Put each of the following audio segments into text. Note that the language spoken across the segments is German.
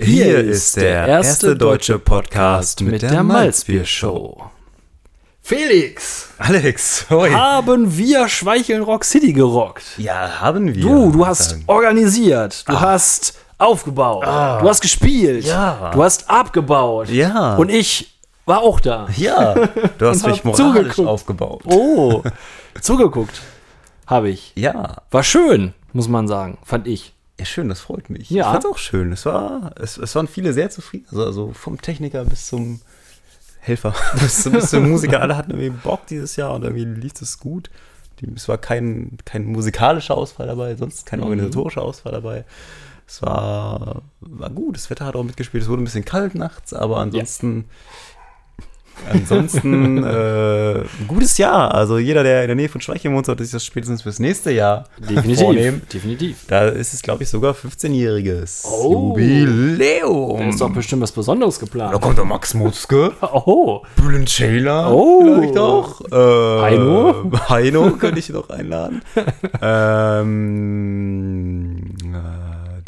Hier ist der erste deutsche Podcast mit der Malzbier-Show. Felix, Alex, hoi. haben wir Schweicheln Rock City gerockt? Ja, haben wir. Du, du hast Dann- organisiert, du hast aufgebaut, du hast gespielt, Ja. du hast abgebaut. Ja. Und ich war auch da. Ja, du hast mich moralisch zugeguckt. aufgebaut. Oh, zugeguckt habe ich. Ja. War schön, muss man sagen, fand ich. Ja, schön, das freut mich. Ja. Ich fand's auch schön. Es, war, es, es waren viele sehr zufrieden. Also, also vom Techniker bis zum Helfer, bis zum, bis zum Musiker. Alle hatten irgendwie Bock dieses Jahr und irgendwie lief es gut. Die, es war kein, kein musikalischer Ausfall dabei, sonst kein organisatorischer Ausfall dabei. Es war, war gut. Das Wetter hat auch mitgespielt. Es wurde ein bisschen kalt nachts, aber ansonsten. Ansonsten äh, ein gutes Jahr. Also jeder, der in der Nähe von Schweichen wohnt, sollte sich das spätestens fürs nächste Jahr vornehmen. definitiv. Da ist es, glaube ich, sogar 15-jähriges Oh. Jubiläum. Da ist doch bestimmt was Besonderes da geplant. kommt der Max Mutzke, Oh, Bülent Ceylan Oh. vielleicht auch. Äh, Heino? Heino könnte ich noch einladen. ähm, äh,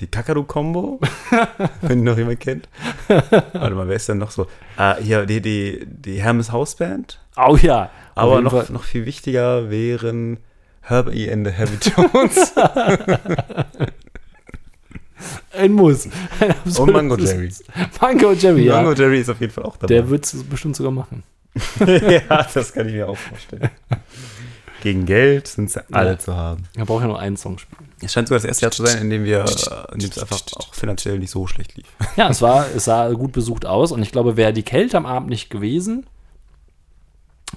die Kakadu-Kombo, wenn noch jemand kennt. Warte mal, wer ist denn noch so? Ah, hier, die, die, die Hermes Hausband. oh ja. Aber noch, Fall. noch viel wichtiger wären Herbie and the Habitones Ein Muss. Ein und Mango Jerry. Mango Jerry, ja. Mango Jerry ist auf jeden Fall auch dabei. Der wird es bestimmt sogar machen. ja, das kann ich mir auch vorstellen. Gegen Geld sind sie alle Ja. zu haben. Er braucht ja nur einen Song spielen. Es scheint sogar das erste Jahr zu sein, in dem wir, in dem es einfach auch finanziell nicht so schlecht lief. Ja, es war, es sah gut besucht aus und ich glaube, wäre die Kälte am Abend nicht gewesen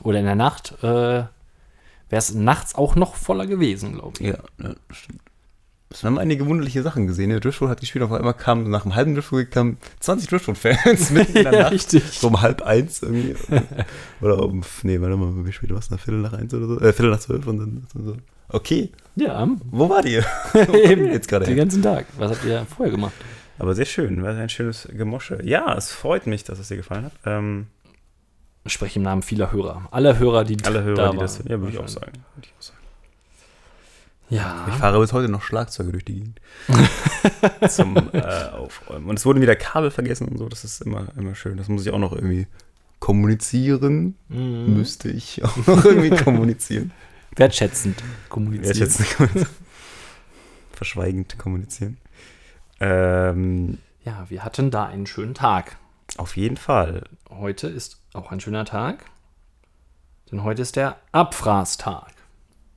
oder in der Nacht, äh, wäre es nachts auch noch voller gewesen, glaube ich. Ja, ja stimmt. Wir haben einige wunderliche Sachen gesehen. Der Driftwood hat gespielt, auf einmal kam nach einem halben Driftwood kamen 20 Driftwood-Fans mitten in der Ja, Nacht. richtig. So um halb eins irgendwie. oder um, nee, warte mal, wie spät war es? Nach Viertel nach eins oder so? Äh, Viertel nach zwölf und dann so. Okay, Ja, wo wart ihr? Eben. jetzt gerade Den ganzen Tag. Was habt ihr vorher gemacht? Aber sehr schön, war ein schönes Gemosche. Ja, es freut mich, dass es dir gefallen hat. Ähm, Ich spreche im Namen vieler Hörer. Alle Hörer, die alle Hörer, da die das waren. Ja, würde ich auch sagen. Würde ich auch sagen. Ja. Ich fahre bis heute noch Schlagzeuge durch die Gegend. zum äh, Aufräumen. Und es wurden wieder Kabel vergessen und so. Das ist immer, immer schön. Das muss ich auch noch irgendwie kommunizieren. Mhm. Müsste ich auch noch irgendwie kommunizieren. Wertschätzend kommunizieren. Jetzt nicht verschweigend kommunizieren. Ähm, Ja, wir hatten da einen schönen Tag. auf jeden Fall. Heute ist auch ein schöner Tag. Denn heute ist der Abfrastag.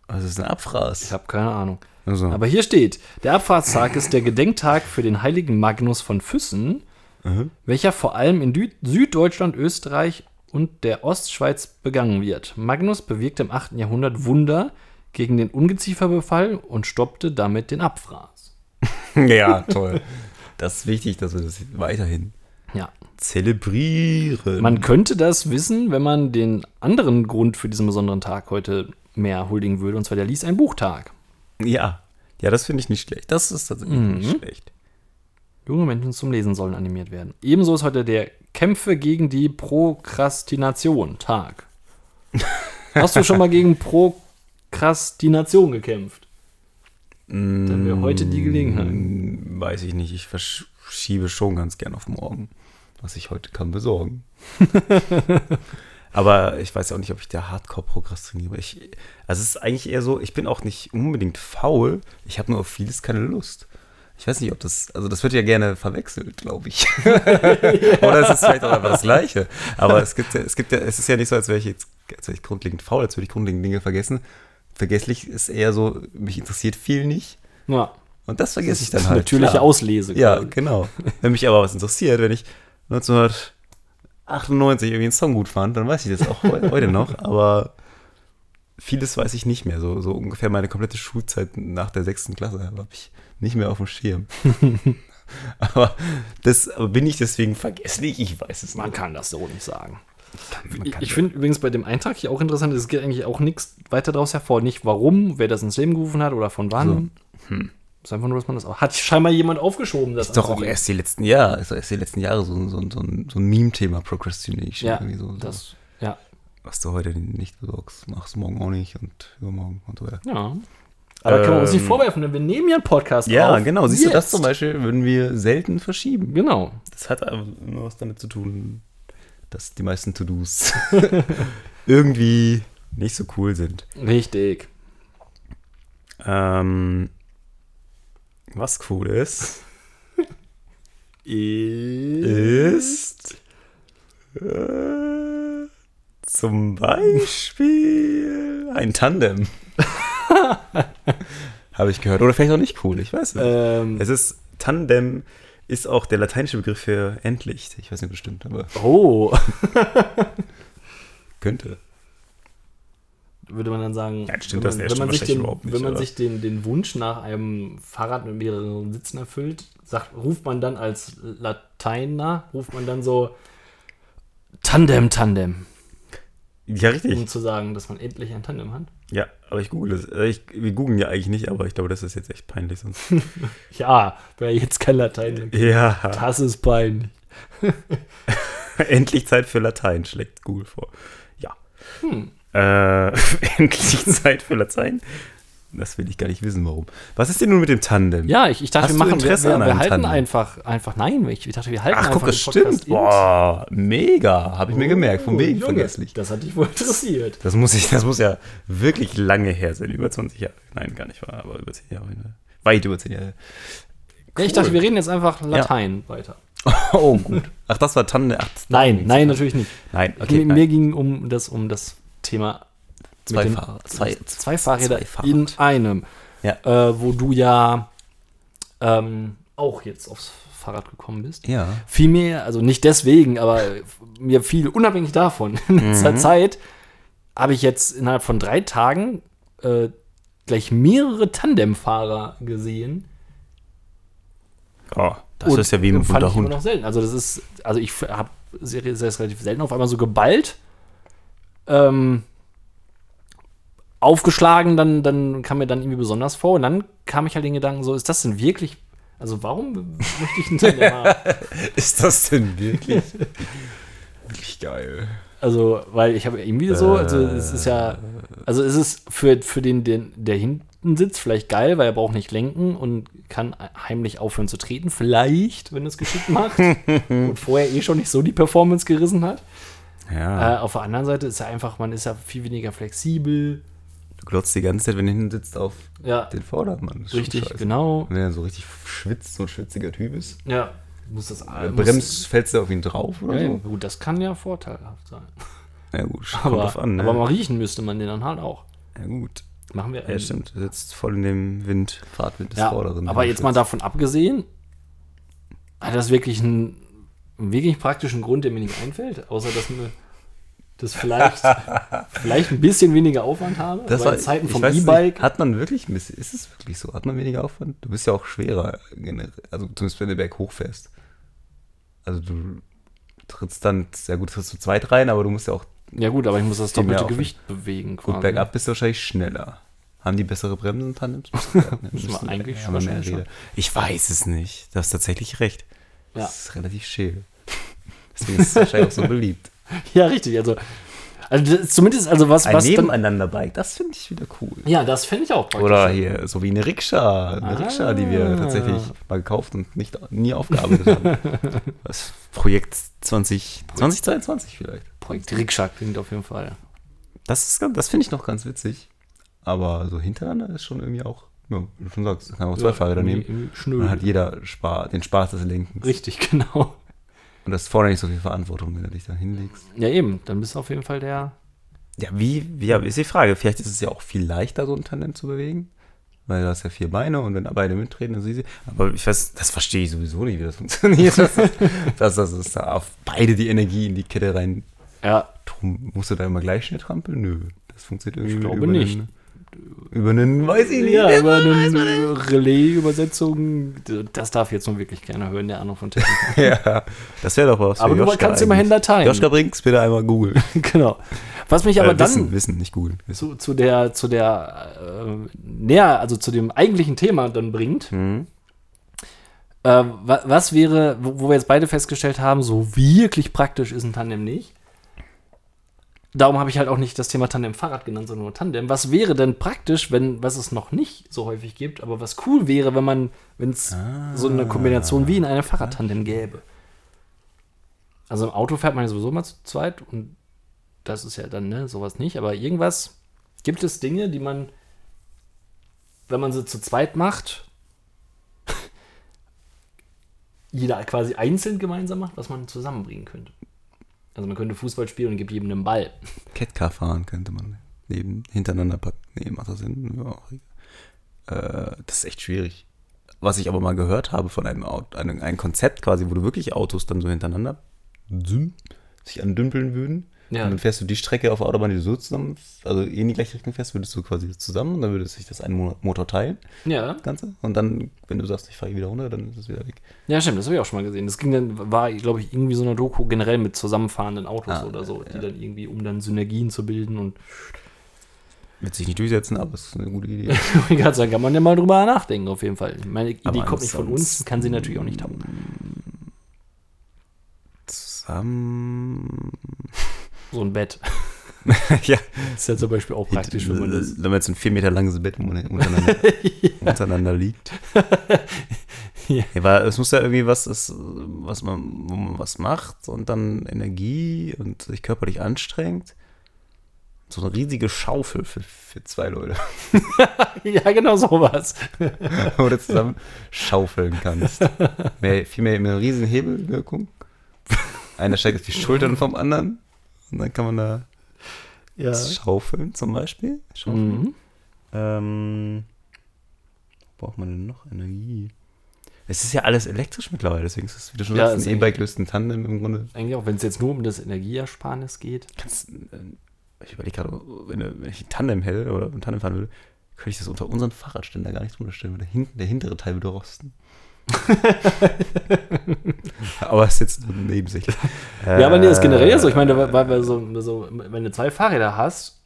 Also es ist ein Ich Abfraß. habe keine Ahnung. Also, Aber hier steht, der Abfahrtstag ist der Gedenktag für den heiligen Magnus von Füssen, Mhm. welcher vor allem in Dü Süddeutschland, Österreich und der Ostschweiz begangen wird. Magnus bewirkte im 8. Jahrhundert Wunder gegen den Ungezieferbefall und stoppte damit den Abfraß. ja, toll. Das ist wichtig, dass wir das weiterhin Ja. zelebrieren. Man könnte das wissen, wenn man den anderen Grund für diesen besonderen Tag heute mehr huldigen würde, und zwar der Lies ein Buchtag. ja. Ja, das finde ich nicht schlecht. Das ist tatsächlich Mhm. nicht schlecht. Junge Menschen zum Lesen sollen animiert werden. Ebenso ist heute der Kämpfe gegen die Prokrastination Tag. Hast du schon mal gegen Prokrastination gekämpft? Dann wäre heute die Gelegenheit. Hm, Weiß ich nicht. Ich verschiebe schon ganz gern auf morgen, was ich heute kann besorgen. Aber ich weiß auch nicht, ob ich da hardcore prokrastiniere. Ich, also es ist eigentlich eher so, ich bin auch nicht unbedingt faul. Ich habe nur auf vieles keine Lust. Ich weiß nicht, ob das, also das wird ja gerne verwechselt, glaube ich. Oder es ist vielleicht auch einfach das Gleiche. Aber es gibt ja, es gibt ja, es ist ja nicht so, als wäre ich jetzt, als wäre ich grundlegend faul, als würde ich grundlegend Dinge vergessen. Vergesslich ist eher so, mich interessiert viel nicht. Ja, Und das vergesse ich dann das ist halt. natürliche klar. Auslese. Ja, quasi. genau. Wenn mich aber was interessiert, wenn ich 1998 irgendwie einen Song gut fand, dann weiß ich das auch heu- heute noch. Aber vieles weiß ich nicht mehr. So, so ungefähr meine komplette Schulzeit nach der sechsten Klasse habe ich nicht mehr auf dem Schirm. aber das aber bin ich deswegen vergesslich? Ich weiß es Man nicht. kann das so nicht sagen. Man Ich, ich finde übrigens bei dem Eintrag hier auch interessant, es geht eigentlich auch nichts weiter daraus hervor. Nicht warum, wer das ins Leben gerufen hat oder von wann. Ist einfach nur, dass man das auch. Hat scheinbar jemand aufgeschoben, das ist doch auch erst die letzten Jahre, ist doch erst die letzten Jahre so, ein- so, so so ein Meme-Thema, Procrastination. Ja, irgendwie so, das, ja. was du heute nicht besorgst, machst du morgen auch nicht und übermorgen und so weiter. Ja. Aber können wir uns nicht Ähm, vorwerfen, denn wir nehmen ja einen Podcast Ja, auf. genau. Siehst du, das Jetzt. zum Beispiel würden wir selten verschieben. Genau. Das hat aber immer was damit zu tun, dass die meisten To-Dos irgendwie nicht so cool sind. Richtig. Ähm, was cool ist, ist äh, zum Beispiel ein Tandem. Habe ich gehört. Oder vielleicht auch nicht cool, ich weiß nicht. Ähm, Es ist Tandem ist auch der lateinische Begriff für endlich. Ich weiß nicht bestimmt, aber oh. könnte. Würde man dann sagen, Ja, stimmt, wenn man, wenn man sich, den, nicht, wenn man sich den, den Wunsch nach einem Fahrrad mit mehreren Sitzen erfüllt, sagt, ruft man dann als Lateiner, ruft man dann so Tandem, Tandem, Ja, richtig. um zu sagen, dass man endlich ein Tandem hat. Ja, aber ich google es. Äh, Ich, wir googeln ja eigentlich nicht, aber ich glaube, das ist jetzt echt peinlich. Sonst. Ja, wer jetzt kein Latein ja, Das ist peinlich. endlich Zeit für Latein, schlägt Google vor. Ja. Hm. Äh, endlich Zeit für Latein? Das will ich gar nicht wissen, warum. Was ist denn nun mit dem Tandem? Ja, ich, ich dachte, Hast wir machen, wir, Interesse wir, wir einem halten Tandem? einfach, einfach, nein, ich, ich dachte, wir halten Ach, einfach guck, das stimmt. Boah, mega. Habe ich mir gemerkt. Von Oh, wegen Junge, vergesslich. Das hat dich wohl interessiert. Das muss, ich, das muss ja wirklich lange her sein. Über 20 Jahre. Nein, gar nicht wahr, aber über 10 Jahre. Ne? Weit über 10 Jahre. Ja, ich dachte, wir reden jetzt einfach Latein weiter. Oh, gut. Ach, das war Tandem. Ach, Nein, nein, natürlich nicht. Nein, Okay, okay. mir nein. ging um das, um das Thema Zwei mit Fahrer- zwei- zwei Fahrräder zwei Fahrrad. in einem. Ja. Äh, wo du ja ähm, auch jetzt aufs Fahrrad gekommen bist. Ja. Vielmehr, also nicht deswegen, aber mir viel unabhängig davon. In letzter Mhm. Zeit habe ich jetzt innerhalb von drei Tagen äh, gleich mehrere Tandemfahrer gesehen. Oh, das Und ist ja wie ein fand immer Hund. noch selten. Also das ist, also ich habe sehr, sehr relativ selten auf einmal so geballt, ähm, aufgeschlagen, dann, dann kam mir dann irgendwie besonders vor und dann kam ich halt den Gedanken, so ist das denn wirklich, also warum möchte ich einen Tandem haben? Ist das denn wirklich? wirklich geil. Also, weil ich habe irgendwie so, also es ist ja, also es ist für, für den, den, der hinten sitzt, vielleicht geil, weil er braucht nicht lenken und kann heimlich aufhören zu treten, vielleicht, wenn es geschickt macht und vorher eh schon nicht so die Performance gerissen hat. Ja. Äh, auf der anderen Seite ist ja einfach, man ist ja viel weniger flexibel. Du glotzt die ganze Zeit, wenn du hinten sitzt, auf Ja, den Vordermann. Richtig, genau. Wenn er so richtig schwitzt, so ein schwitziger Typ ist. Ja, muss das Äh, bremst, fällst du auf ihn drauf oder Ja, so? gut, das kann ja vorteilhaft sein. Ja gut, Aber, drauf an. Ne? aber mal riechen müsste man den dann halt auch. ja gut. Machen wir Ja, stimmt. Du sitzt voll in dem Wind, Fahrtwind des Ja, Vorderen. aber jetzt mal davon abgesehen, hat das wirklich einen, einen wirklich praktischen Grund, der mir nicht einfällt, außer dass mir das vielleicht, vielleicht ein bisschen weniger Aufwand habe. Das war in Zeiten vom E-Bike. Hat man wirklich, ein bisschen- ist es wirklich so? Hat man weniger Aufwand? Du bist ja auch schwerer, also zumindest wenn du berg hochfährst. Also du trittst dann, ja gut, trittst du zweit rein, aber du musst ja auch, Ja gut, aber ich muss das doppelte. Gewicht bewegen. gut, bergab bist du wahrscheinlich schneller. Haben die bessere Bremsen, Tandems? Müssen wir eigentlich wahrscheinlich Räder. Ich weiß es nicht. Du hast tatsächlich recht. Ja. Das ist relativ scheel. Deswegen ist es wahrscheinlich auch so beliebt. Ja, richtig. Also, also zumindest, also was, Ein was Nebeneinander-Bike, das finde ich wieder cool. Ja, das fände ich auch praktisch. Oder hier, so wie eine Rikscha. Eine Ah. Rikscha, die wir tatsächlich mal gekauft und nicht, nie aufgearbeitet haben. Das Projekt 20, 2022 vielleicht. Projekt Rikscha klingt auf jeden Fall. Das, ist das finde ich noch ganz witzig. Aber so hintereinander ist schon irgendwie auch, ja, wie du schon sagst, kann man auch zwei Ja, Fahrräder nehmen. Dann hat jeder Spaß, den Spaß des Lenkens. Richtig, genau. Und das vorne nicht so viel Verantwortung, wenn du dich da hinlegst. Ja, eben. Dann bist du auf jeden Fall der. Ja, wie, wie ja, ist die Frage. Vielleicht ist es ja auch viel leichter, so ein Tandem zu bewegen. Weil du hast ja vier Beine und wenn da beide mitreden, dann siehst du. Aber ich weiß, das verstehe ich sowieso nicht, wie das funktioniert. dass, das, das ist, da auf beide die Energie in die Kette rein. Ja, Drum, musst du da immer gleich schnell trampeln? Nö. Das funktioniert irgendwie Ich glaube nicht. Einen, über einen, weiß ich nicht. ja Weiß eine. Relais-Übersetzung, das darf jetzt nun wirklich keiner hören, der Ahnung von Technik. Ja, das wäre doch was. Aber für du Joschka kannst immerhin. Latein. Joschka Brinks, bitte einmal googeln. genau. Was mich aber Äh, dann wissen, wissen, nicht googeln. Wissen. zu, zu der, zu der, äh, näher, also zu dem eigentlichen Thema dann bringt. Mhm. Äh, wa- was wäre, wo, wo wir jetzt beide festgestellt haben, so wirklich praktisch ist ein Tandem nicht. Darum habe ich halt auch nicht das Thema Tandem Fahrrad genannt, sondern nur Tandem. Was wäre denn praktisch, wenn, was es noch nicht so häufig gibt, aber was cool wäre, wenn man, wenn es so eine Kombination wie in einem Fahrradtandem gäbe? Also im Auto fährt man ja sowieso mal zu zweit und das ist ja dann, ne, sowas nicht, aber irgendwas, gibt es Dinge, die man, wenn man sie zu zweit macht, jeder quasi einzeln gemeinsam macht, was man zusammenbringen könnte. Also man könnte Fußball spielen und gibt jedem einen Ball. Catcar fahren könnte man neben, hintereinander packen. Nee, macht das Sinn? Ja, äh, das ist echt schwierig. Was ich aber mal gehört habe von einem, Auto, einem, einem Konzept quasi, wo du wirklich Autos dann so hintereinander sich andümpeln würden. Ja. Und dann fährst du die Strecke auf der Autobahn, die du so zusammen, also eh in die gleiche Richtung fährst, würdest du quasi zusammen und dann würde sich das einen Mo- Motor teilen, Ja. das Ganze. Und dann, wenn du sagst, ich fahre wieder runter, dann ist es wieder weg. Ja, stimmt, das habe ich auch schon mal gesehen. Das ging dann, war, glaube ich, irgendwie so eine Doku generell mit zusammenfahrenden Autos Ah, oder so, die ja. dann irgendwie, um dann Synergien zu bilden und Wird sich nicht durchsetzen, aber es ist eine gute Idee. ich kann sagen, kann man ja mal drüber nachdenken, auf jeden Fall. Meine Idee Aber kommt nicht von uns, kann sie natürlich auch nicht haben. Zusammen. So ein Bett. ja. ist ja zum Beispiel auch praktisch, wenn man das. Wenn man jetzt ein vier Meter langes Bett untereinander, untereinander liegt. Ja. Ja, weil es muss ja irgendwie was, ist, was man, wo man was macht und dann Energie und sich körperlich anstrengt. So eine riesige Schaufel für, für zwei Leute, Ja, genau sowas. wo du zusammen schaufeln kannst. Mehr, viel mehr eine riesen Hebelwirkung. Einer steigt auf die Schultern vom anderen und dann kann man da Ja. schaufeln zum Beispiel. Schaufeln. Mhm. Ähm, braucht man denn noch Energie? Es ist ja alles elektrisch mittlerweile, deswegen ist es, wie du schon Ja, ein E-Bike löst ein Tandem im Grunde. Eigentlich auch, wenn es jetzt nur um das Energieersparnis geht. Kannst, äh, ich überlege gerade, wenn, wenn ich ein Tandem hätte oder ein Tandem fahren würde, könnte ich das unter unseren Fahrradständer gar nicht drunter stellen, weil der, hinten, der hintere Teil würde rosten. aber ist jetzt eine Nebensicht. Ja, aber nee, ist generell so. Ich meine, weil, weil, so, so, wenn du zwei Fahrräder hast,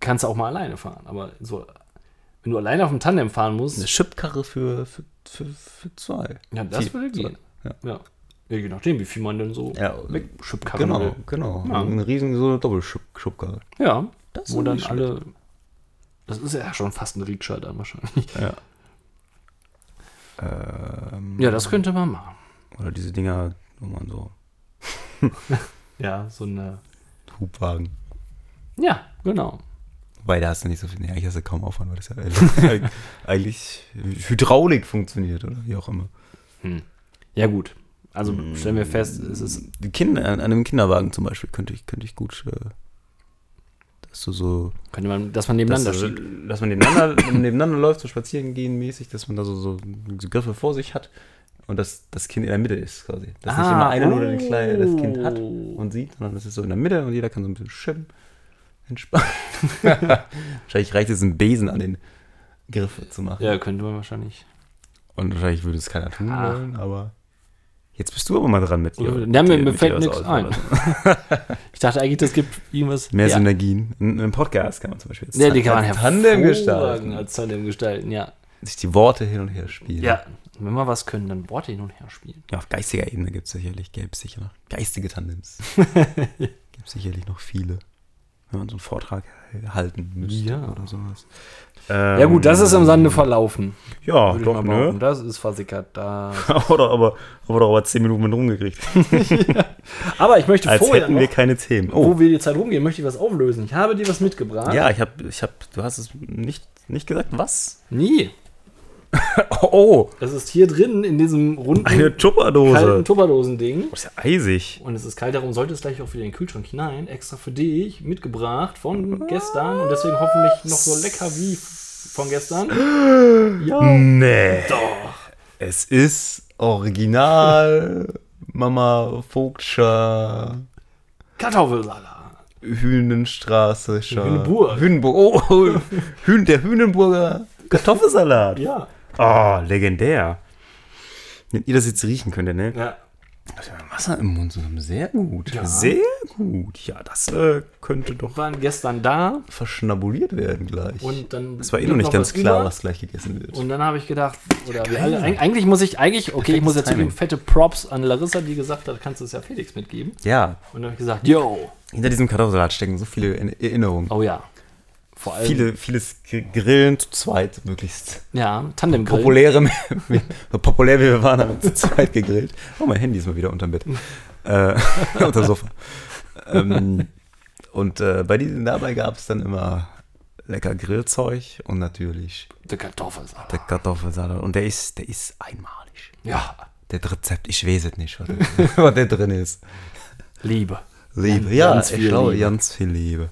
kannst du auch mal alleine fahren. Aber so, wenn du alleine auf dem Tandem fahren musst, Eine Schubkarre für, für, für, für zwei. ja, das würde gehen. Ja. Ja. ja. Je nachdem, wie viel man denn so Ja, wegschubkarren Genau, will. genau. Ja. Eine riesen so eine Doppelschubkarre. Ja, Das wo ist dann alle. Das ist ja schon fast ein Rikscha dann wahrscheinlich. Ja. Ähm, Ja, das könnte man machen. Oder diese Dinger, wo man so Ja, so eine. Hubwagen. Ja, genau. Wobei, da hast du nicht so viel. Nee, eigentlich hast du kaum Aufwand, weil das ja eigentlich- Hydraulik funktioniert oder wie auch immer. Hm. Ja, gut. Also stellen wir fest, es ist. Kinder, an einem Kinderwagen zum Beispiel könnte ich, könnte ich gut, äh, dass du so, Könnte man, dass man dass, nebeneinander du- schiebt. dass man nebeneinander, nebeneinander läuft, so spazieren gehen mäßig, dass man da so, so Griffe vor sich hat und dass das Kind in der Mitte ist quasi. Dass nicht immer einer nur den Kleinen, das Kind hat oh. und sieht, sondern das ist so in der Mitte und jeder kann so ein bisschen schwimmen, entspannen. wahrscheinlich reicht es, einen Besen an den Griff zu machen. Ja, könnte man wahrscheinlich. Und wahrscheinlich würde es keiner tun Ah. wollen, aber jetzt bist du aber mal dran mit dir. Ja, mir, mir fällt nichts ein. ich dachte eigentlich, das gibt irgendwas. Mehr ja. Synergien. Ein, Podcast kann man zum Beispiel jetzt Ja, die kann man hervorragend Tandem gestalten. Als Tandem gestalten, ja. Sich die Worte hin und her spielen. Ja, wenn wir was können, dann Worte hin und her spielen. Ja, auf geistiger Ebene gibt es sicherlich, gäbe es sicher noch geistige Tandems. gibt es sicherlich noch viele. Wenn man so einen Vortrag halten müsste Ja. oder sowas. Ja gut, das ist im Sande verlaufen, Ja, doch, ne? Das ist versickert. Da. aber, aber, aber doch aber 10 Minuten mit rumgekriegt. Aber ich möchte Als vorher hätten noch, wir keine Themen. Oh, wo wir die Zeit rumgehen, möchte ich was auflösen. Ich habe dir was mitgebracht. ja, ich habe, ich hab, du hast es nicht, nicht gesagt, was? Nie. Oh, oh Das ist hier drin in diesem runden, eine kalten Tupperdose. Tupperdosen-Ding. Oh, ist ja eisig. Und es ist kalt, darum sollte es gleich auch wieder in den Kühlschrank hinein. Extra für dich mitgebracht von gestern. Und deswegen hoffentlich noch so lecker wie von gestern. Ja. Nee. Doch. Es ist original Mama Vogtscher Kartoffelsalat. Hühnenstraße. Hühnenburg. Hühnenburg. Oh, oh Hühn, der Hühnenburger Kartoffelsalat. Ja. Oh, legendär. Wenn ihr das jetzt riechen könntet, ne? Ja. Wasser im Mund zu haben, sehr gut. Ja. Sehr gut. Ja, das äh, könnte doch Wir waren gestern da verschnabuliert werden gleich. und dann. es war eh noch nicht ganz klar, über. was gleich gegessen wird. Und dann habe ich gedacht, oder wir geil. alle, eig- eigentlich muss ich, eigentlich, okay, ich muss jetzt Timing. fette Props an Larissa, die gesagt hat, kannst du es ja Felix mitgeben. ja, Und dann habe ich gesagt, yo, hinter diesem Kartoffelsalat stecken so viele In- Erinnerungen. oh ja. Vor allem, Viele, vieles Grillen zu zweit, möglichst ja, tandem populäre, so populär wie wir waren, haben wir zu zweit gegrillt. Oh, mein Handy ist mal wieder unterm Bett. äh, unter Sofa. Ähm, und äh, bei diesen dabei gab es dann immer lecker Grillzeug und natürlich Der Kartoffelsalat. der Kartoffelsalat. Und der ist, der ist einmalig. Ja, Das Rezept, ich weiß es nicht, was, was da drin ist. Liebe Liebe, Ganz- ja, ganz viel glaube, Liebe. ganz viel Liebe.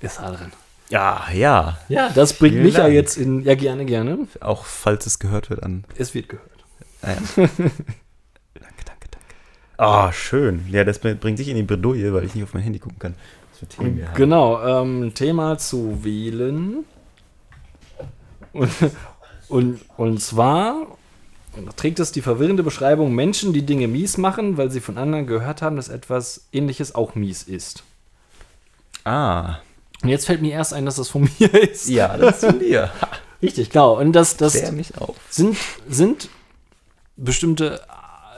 ist da drin. Ja, ja. Ja, das bringt Vielen mich ja Dank. jetzt in, ja gerne, gerne. Auch falls es gehört wird an Es wird gehört. Ah, ja. danke, danke, danke. Ah, schön. Ja, das bringt dich in die Bredouille, weil ich nicht auf mein Handy gucken kann. Was für Themen wir haben. Genau, ähm, Thema zu wählen. Und, und, und zwar trägt es die verwirrende Beschreibung Menschen, die Dinge mies machen, weil sie von anderen gehört haben, dass etwas ähnliches auch mies ist. Ah. Und jetzt fällt mir erst ein, dass das von mir ist. Ja, das ist von dir. Richtig, genau. Und das, das Klär mich auf. sind, sind bestimmte,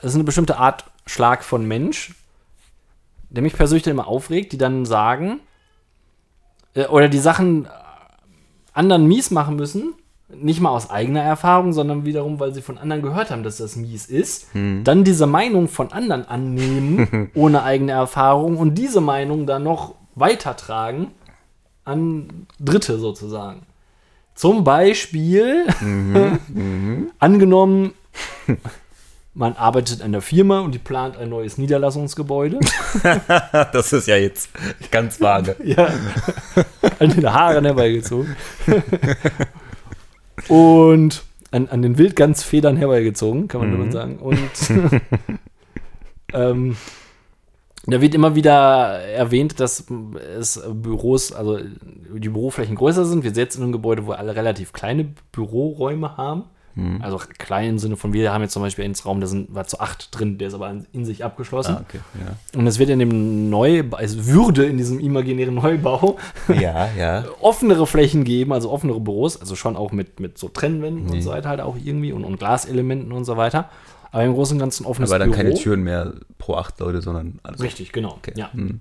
das ist eine bestimmte Art Schlag von Mensch, der mich persönlich dann immer aufregt, die dann sagen, äh, oder die Sachen anderen mies machen müssen, nicht mal aus eigener Erfahrung, sondern wiederum, weil sie von anderen gehört haben, dass das mies ist, dann diese Meinung von anderen annehmen, ohne eigene Erfahrung und diese Meinung dann noch weitertragen an Dritte sozusagen. Zum Beispiel, angenommen, man arbeitet an der Firma und die plant ein neues Niederlassungsgebäude. Das ist ja jetzt ganz vage. ja. An den Haaren herbeigezogen. und an, an den Wildgansfedern herbeigezogen, kann man mhm. sagen. Und ähm, da wird immer wieder erwähnt, dass es Büros, also die Büroflächen größer sind. Wir sitzen in einem Gebäude, wo alle relativ kleine Büroräume haben. Mhm. Also klein im Sinne von, wir haben jetzt zum Beispiel ins Raum, da sind war zu acht drin, der ist aber in sich abgeschlossen. Ah, okay. Und es wird in dem Neubau, es würde in diesem imaginären Neubau Ja, ja. ja. offenere Flächen geben, also offenere Büros, also schon auch mit, mit so Trennwänden Nee. und so weiter halt auch irgendwie und, und Glaselementen und so weiter. Aber im Großen und Ganzen offenes Aber dann Büro. keine Türen mehr pro acht Leute, sondern alles. Richtig, genau. Ja. Hm.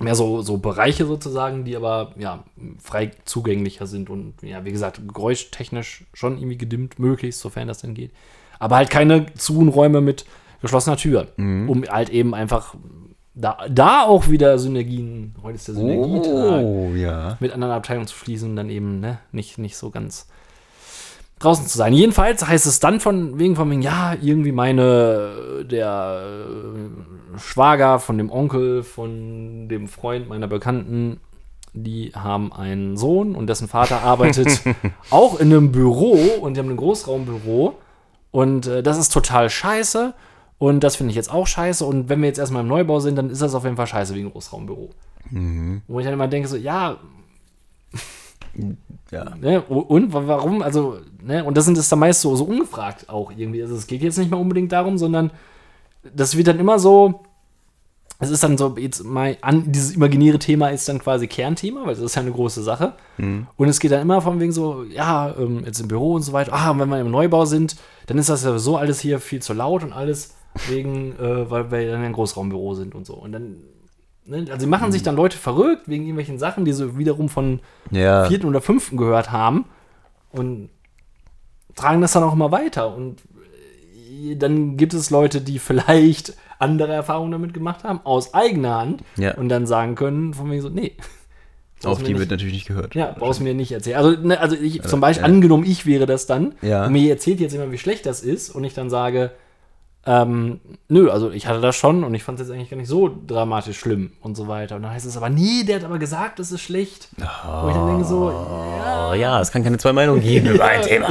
Mehr so, so Bereiche sozusagen, die aber ja frei zugänglicher sind und ja, wie gesagt, geräuschtechnisch schon irgendwie gedimmt, möglichst, sofern das denn geht. Aber halt keine Zuhnräume mit geschlossener Tür, Mhm. um halt eben einfach da, da auch wieder Synergien, heute ist der Synergietag, Oh, ja. mit anderen Abteilungen zu schließen und dann eben ne, nicht, nicht so ganz draußen zu sein. Jedenfalls heißt es dann von wegen von wegen, ja, irgendwie meine, der äh, Schwager von dem Onkel, von dem Freund meiner Bekannten, die haben einen Sohn und dessen Vater arbeitet auch in einem Büro und die haben ein Großraumbüro und äh, das ist total scheiße und das finde ich jetzt auch scheiße und wenn wir jetzt erstmal im Neubau sind, dann ist das auf jeden Fall scheiße wegen Großraumbüro. Wo ich dann immer denke so, ja, Ja. Ne? Und wa- warum? Also, ne? Und das sind es dann meist so, so ungefragt auch irgendwie. Also es geht jetzt nicht mehr unbedingt darum, sondern das wird dann immer so. Es ist dann so, jetzt mal an, dieses imaginäre Thema ist dann quasi Kernthema, weil das ist ja eine große Sache. Und es geht dann immer von wegen so, ja, ähm, jetzt im Büro und so weiter, ah, und wenn wir im Neubau sind, dann ist das ja so alles hier viel zu laut und alles wegen, äh, weil wir dann ein Großraumbüro sind und so. Und dann, ne? also machen sich dann Leute verrückt wegen irgendwelchen Sachen, die so wiederum von Ja. vierten oder fünften gehört haben und tragen das dann auch immer weiter. Und äh, dann gibt es Leute, die vielleicht andere Erfahrungen damit gemacht haben, aus eigener Hand Ja. und dann sagen können, von mir so, nee. Auf die nicht, wird natürlich nicht gehört. Ja, brauchst mir nicht erzählen. Also, ne, also ich, zum Beispiel, ja. angenommen, ich wäre das dann und mir erzählt jetzt jemand, wie schlecht das ist und ich dann sage, ähm, nö, also ich hatte das schon und ich fand es jetzt eigentlich gar nicht so dramatisch schlimm und so weiter. Und dann heißt es aber, nee, der hat aber gesagt, es ist schlecht. Wo ich dann denke so, ja, Oh ja, es kann keine zwei Meinungen geben über ein Thema.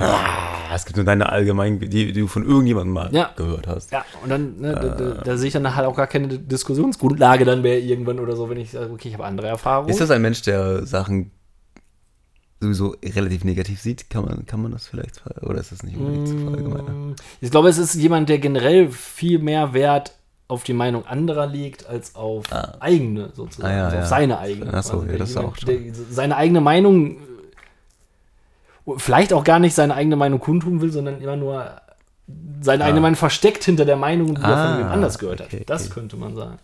Ah, es gibt nur deine allgemein, die, die du von irgendjemandem mal Ja. gehört hast. Ja, und dann, ne, da, da, da sehe ich dann halt auch gar keine Diskussionsgrundlage dann mehr irgendwann oder so, wenn ich sage, okay, ich habe andere Erfahrungen. Ist das ein Mensch, der Sachen sowieso relativ negativ sieht, kann man, kann man das vielleicht, oder ist das nicht unbedingt zu verallgemeinern? Mm, Ich glaube, es ist jemand, der generell viel mehr Wert auf die Meinung anderer legt, als auf eigene sozusagen. Ah, ja, also ja. auf seine eigene. Ach so, Also ja, das jemand, auch schon. Der seine eigene Meinung, vielleicht auch gar nicht seine eigene Meinung kundtun will, sondern immer nur seine eigene Meinung versteckt hinter der Meinung, die er Ah, von jemand anders gehört hat. okay, Das okay. könnte man sagen.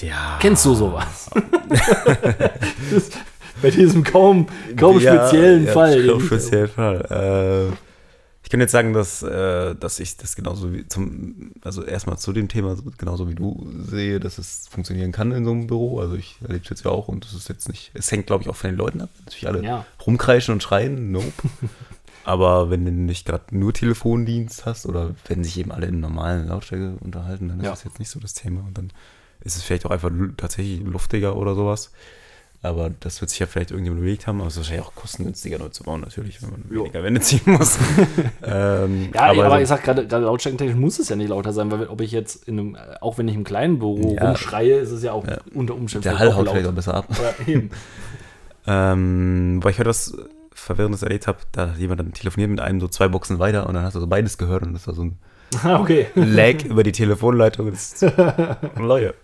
Ja. Kennst du sowas? Das- Bei diesem kaum, kaum Ja, speziellen ja, Fall. Kaum speziellen Fall. Äh, ich kann jetzt sagen, dass, äh, dass ich das genauso wie zum, also erstmal zu dem Thema, genauso wie du sehe, dass es funktionieren kann in so einem Büro. Also ich erlebe es jetzt ja auch und das ist jetzt nicht, es hängt, glaube ich, auch von den Leuten ab. Natürlich alle Ja. rumkreischen und schreien, nope. Aber wenn du nicht gerade nur Telefondienst hast oder wenn sich eben alle in normalen Lautstärke unterhalten, dann ist Ja. das jetzt nicht so das Thema. Und dann ist es vielleicht auch einfach tatsächlich luftiger oder sowas. Aber das wird sich ja vielleicht irgendjemand überlegt haben. Aber es ist wahrscheinlich auch kostengünstiger neu zu bauen, natürlich, wenn man Jo. weniger Wände ziehen muss. ähm, Ja, aber, so- ich sag gerade, gerade lautstärkentechnisch muss es ja nicht lauter sein, weil ob ich jetzt in einem, äh, auch wenn ich im kleinen Büro Ja. rumschreie, ist es ja auch unter Umständen der Hall haut vielleicht auch besser ab. Ja, eben. Ähm, weil ich heute was Verwirrendes erlebt habe, da hat jemand dann telefoniert mit einem so zwei Boxen weiter und dann hast du so beides gehört und das war so ein okay. Lag über die Telefonleitung. Das ist Leute.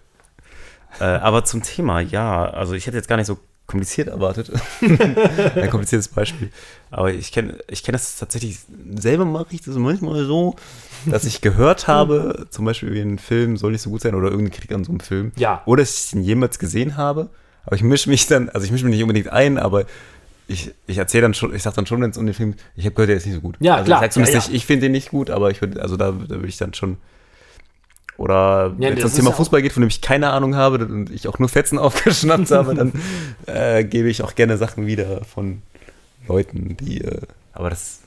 Äh, aber zum Thema, ja, also ich hätte jetzt gar nicht so kompliziert erwartet. Ein kompliziertes Beispiel. Aber ich kenne ich kenn das tatsächlich, selber mache ich das manchmal so, dass ich gehört habe, zum Beispiel wie ein Film soll nicht so gut sein oder irgendeine Kritik an so einem Film. Ja. Oder dass ich ihn jemals gesehen habe. Aber ich mische mich dann, also ich mische mich nicht unbedingt ein, aber ich, ich erzähle dann schon, ich sag dann schon, wenn es um den Film, ich habe gehört, der ist nicht so gut. Ja, also klar. Ich sag zumindest Ja, nicht, ja. ich finde den nicht gut, aber ich würde, also da, da würde ich dann schon. Oder Ja, wenn es das ums Thema ja Fußball geht, von dem ich keine Ahnung habe und ich auch nur Fetzen aufgeschnappt habe, dann äh, gebe ich auch gerne Sachen wieder von Leuten, die. Äh, aber das.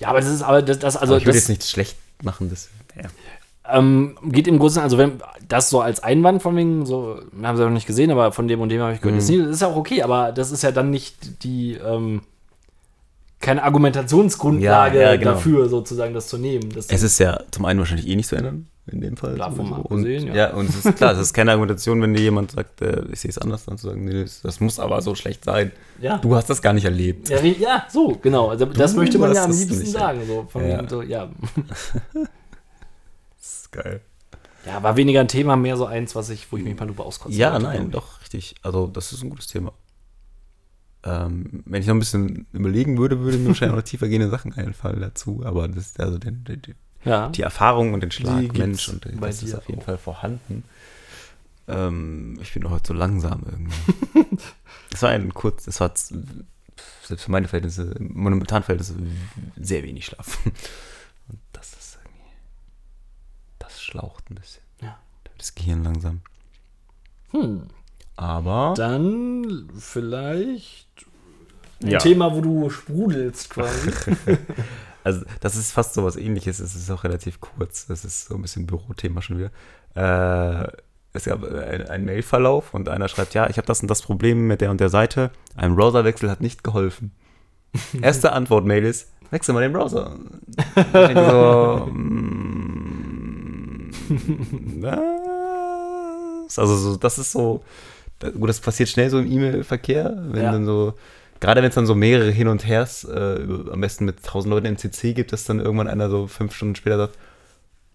Ja, aber das ist, aber das, das also aber ich würde jetzt nichts schlecht machen. Das, ja. ähm, geht im Großen, also wenn das so als Einwand von wegen, so, haben ja noch nicht gesehen, aber von dem und dem habe ich gehört, Mhm. das ist nicht- das ist ja auch okay, aber das ist ja dann nicht die, ähm, keine Argumentationsgrundlage Ja, ja, genau. dafür, sozusagen das zu nehmen. Das Es ist ja zum einen wahrscheinlich eh nicht zu ändern, in dem Fall. Davon sowieso. und, ja. ja. und es ist klar, es ist keine Argumentation, wenn dir jemand sagt, äh, ich sehe es anders, dann zu sagen, nee, das, muss aber so schlecht sein. Ja. Du hast das gar nicht erlebt. Ja, wie- ja, so, genau. Also, das möchte man ja am liebsten nicht. sagen. So, von, Ja. So, ja. Das ist geil. ja, war weniger ein Thema, mehr so eins, was ich, wo ich mich mal drüber auskotze. Ja, nein, doch, richtig. Also, das ist ein gutes Thema. Ähm, wenn ich noch ein bisschen überlegen würde, würde mir wahrscheinlich noch tiefergehende Sachen einfallen dazu. Aber das, also den, den, die, Ja. die Erfahrung und den Schlag Mensch und das ist auf jeden auch. Fall vorhanden. Ähm, ich bin heute so langsam irgendwie. das war ein kurz, das war selbst für meine Verhältnisse, momentanen Verhältnisse sehr wenig Schlaf. Und das ist irgendwie, das schlaucht ein bisschen. Ja. Das Gehirn langsam. Hm. Aber Dann vielleicht ein Ja. Thema, wo du sprudelst quasi. Also, das ist fast so was ähnliches. Es ist auch relativ kurz. Das ist so ein bisschen Bürothema schon wieder. Äh, es gab ein- einen Mailverlauf und einer schreibt: Ja, ich habe das und das Problem mit der und der Seite. Ein Browserwechsel hat nicht geholfen. Erste Antwort-Mail ist: Wechsel mal den Browser. Ich denke so: mm, Was? Also, so, das ist so. Gut, das passiert schnell so im E-Mail-Verkehr, wenn Ja. dann so Gerade wenn es dann so mehrere Hin und Hers, äh, über- am besten mit tausend Leuten im CC gibt, dass dann irgendwann einer so fünf Stunden später sagt,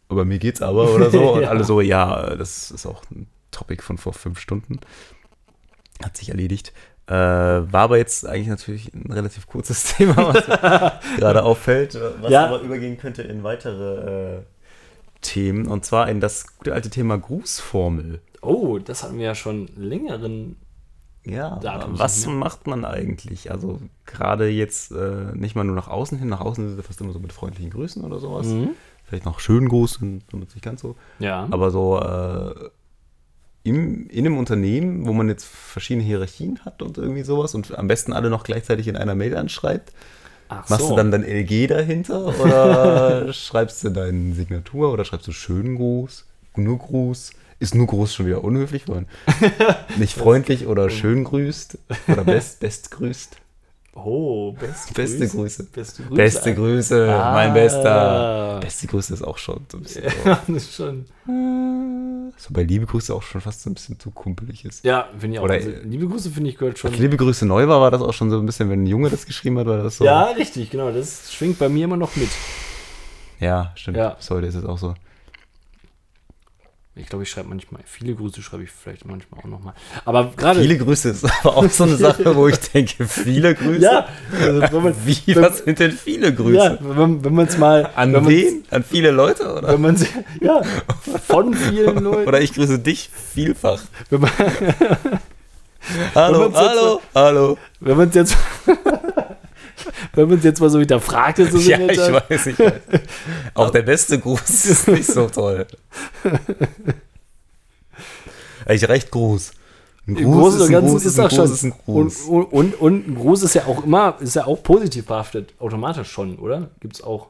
aber mir geht's aber oder so. Und Ja. alle so, ja, das ist auch ein Topic von vor fünf Stunden. Hat sich erledigt. Äh, war aber jetzt eigentlich natürlich ein relativ kurzes Thema, was gerade auffällt, was Ja. aber übergehen könnte in weitere äh, Themen. Und zwar in das gute alte Thema Grußformel. Oh, das hatten wir ja schon längeren. Ja, Datum was sind, macht man eigentlich? Also gerade jetzt äh, nicht mal nur nach außen hin, nach außen ist es fast immer so mit freundlichen Grüßen oder sowas. Mhm. Vielleicht noch schönen Gruß, benutze ich ganz so. Ja. Aber so äh, im, in einem Unternehmen, wo man jetzt verschiedene Hierarchien hat und irgendwie sowas und am besten alle noch gleichzeitig in einer Mail anschreibt, Ach machst du dann dein LG dahinter oder schreibst du deine Signatur oder schreibst du schönen Gruß, nur Gruß? Ist nur Gruß schon wieder unhöflich, man nicht freundlich oder schön grüßt oder best, best grüßt? Oh, beste, Beste Grüße. Grüße. Beste Grüße. Beste Grüße, Ah. mein Bester. Beste Grüße ist auch schon so ein bisschen so. Ja, das ist schon. So bei Liebe Grüße auch schon fast so ein bisschen zu kumpelig ist. Ja, finde ich auch. Oder- also, liebe Grüße, finde ich, gehört schon. Als Liebe Grüße neu war, war das auch schon so ein bisschen, wenn ein Junge das geschrieben hat, war das so. Ja, richtig, genau. Das schwingt bei mir immer noch mit. Ja, stimmt. Ja. Bis heute ist es auch so. Ich glaube, ich schreibe manchmal, viele Grüße schreibe ich vielleicht manchmal auch nochmal. Aber gerade. Viele Grüße ist aber auch so eine Sache, wo ich denke, viele Grüße? Ja, also man, Wie, was sind denn viele Grüße? ja, wenn, wenn man es mal. An wen? An viele Leute, oder? Wenn man ja, von vielen Leuten. Oder ich grüße dich vielfach. Wenn man Hallo, hallo, hallo. wenn man es jetzt. wenn man es jetzt mal so hinterfragt, ist es Ja, ich weiß, ich weiß. Auch der beste Gruß ist nicht so toll. Eigentlich recht groß. Ein Im Großen und ein Ganzen Gruß ist ein das schon. Gruß ist ein Und, Gruß. und, und, und ein Gruß ist ja auch immer, ist ja auch positiv behaftet, automatisch schon, oder? Gibt es auch.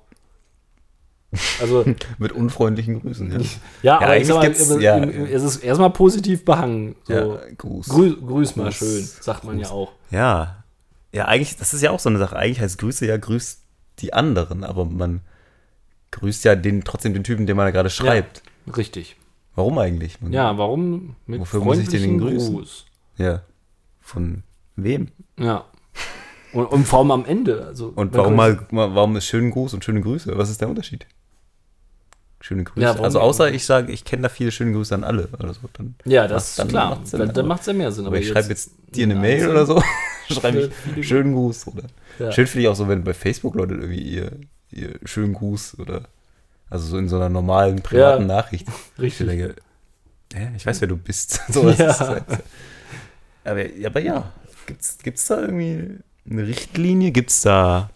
Also, Mit unfreundlichen Grüßen, ja. ja, aber ich sag mal, gibt's- im- ja. im- es ist erstmal positiv behangen. So. ja Gruß. Grü grüß mal Gruß. schön, sagt man ja auch. Ja. Ja, eigentlich, das ist ja auch so eine Sache. Eigentlich heißt Grüße ja grüßt die anderen, aber man grüßt ja den, trotzdem den Typen, den man da gerade schreibt. Richtig. Warum eigentlich? Man, Ja, warum mit Wofür muss ich den grüßen? Gruß? Ja. Von wem? Ja. Und, und vor allem am Ende. Also, Und warum, mal, warum ist schönen Gruß und schöne Grüße? Was ist der Unterschied? Schöne Grüße. Ja, also außer ich sage, ich kenne da viele schöne Grüße an alle oder so. Dann, Ja, das ist klar. macht's Sinn, dann dann aber- macht es ja mehr Sinn. aber ich schreibe jetzt dir eine Mail oder so. schreibe ich schönen Gruß. Oder. Ja. Schön finde ich auch so, wenn bei Facebook Leute irgendwie ihr, ihr schönen Gruß oder also so in so einer normalen privaten Nachricht. Ich Richtig. denke, hä, ich weiß, wer du bist. so, Ja. halt, aber, aber ja, gibt's, gibt's da irgendwie eine Richtlinie? Gibt's da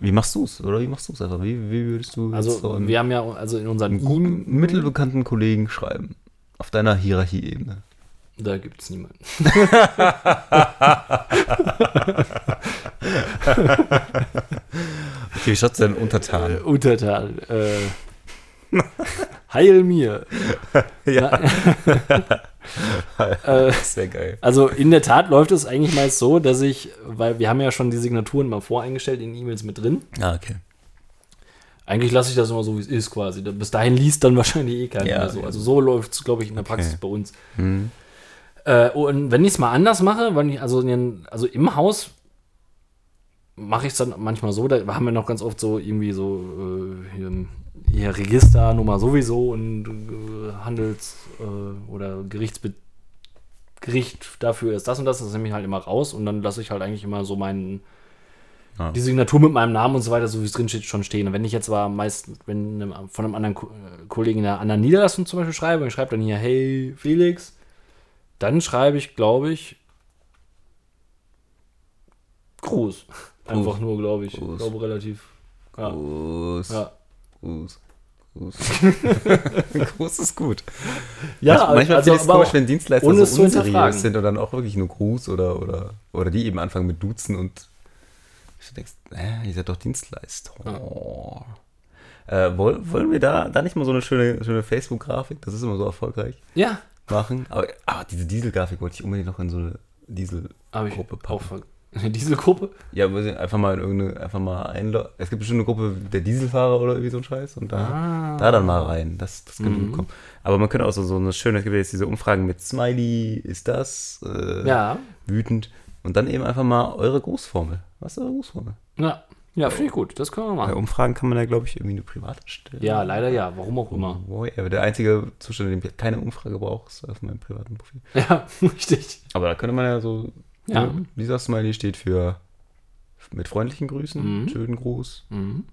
wie machst du es? Oder wie machst du es einfach? Wie, wie würdest du Also, so einen, wir haben ja also in unseren guten, E- mittelbekannten Kollegen schreiben? Auf deiner Hierarchieebene. Da gibt es niemanden. Okay, wie schaut's denn untertan? Untertan. Äh, heil mir. Ja, Äh, wäre geil. also in der Tat läuft es eigentlich meist so, dass ich, weil wir haben ja schon die Signaturen mal voreingestellt in E-Mails mit drin. Ah, okay. Eigentlich lasse ich das immer so, wie es ist quasi. Bis dahin liest dann wahrscheinlich eh keiner Ja, mehr so. ja. Also so läuft es, glaube ich, in der Okay. Praxis bei uns. Hm. Äh, und wenn ich es mal anders mache, wenn ich, also, in also im Haus mache ich es dann manchmal so, da haben wir noch ganz oft so irgendwie so äh, hier, hier Registernummer sowieso und äh, Handels- äh, oder Gerichtsbe Gericht dafür ist das und das, das nehme ich halt immer raus und dann lasse ich halt eigentlich immer so meinen Ah. die Signatur mit meinem Namen und so weiter, so wie es drin steht, schon stehen. Und wenn ich jetzt aber meistens, wenn einem, von einem anderen Ko äh, Kollegen in einer anderen Niederlassung zum Beispiel schreibe und ich schreibe dann hier, hey Felix, dann schreibe ich, glaube ich, Gruß. Einfach nur, glaube ich. Ich glaube relativ. Ja. Gruß. Ja, Gruß. Gruß. Gruß ist gut. ja manchmal manchmal also, ich es komisch, wenn Dienstleister ohne so unseriös sind und dann auch wirklich nur Gruß oder, oder, oder die eben anfangen mit Duzen und du denkst, äh, ihr seid doch Dienstleister. Oh. Äh, woll, wollen wir da, da nicht mal so eine schöne, schöne Facebook-Grafik? Das ist immer so erfolgreich. ja, Machen. Aber, aber diese Diesel-Grafik wollte ich unbedingt noch in so eine Diesel. habe ich Gruppe auch packen. Eine Dieselgruppe? Ja, einfach mal in irgendeine, einfach mal einloggen. Es gibt bestimmt eine Gruppe der Dieselfahrer oder irgendwie so ein Scheiß und da, Ah. da dann mal rein. Das, das könnte Mhm. kommen. Aber man könnte auch so, so eine schöne, es gibt ja jetzt diese Umfragen mit Smiley, ist das äh, Ja, wütend. Und dann eben einfach mal eure Grußformel. Was ist eure Grußformel? ja, ja, finde ich gut. Das können wir Bei machen. Umfragen kann man ja, glaube ich, irgendwie eine private stellen. Ja, leider ja. Warum auch immer. Wow, aber der einzige Zustand, in dem ich keine Umfrage brauche, ist auf meinem privaten Profil. Ja, richtig. Aber da könnte man ja so, Ja. ne, dieser Smiley steht für mit freundlichen Grüßen, Mhm. schönen Gruß, Mhm.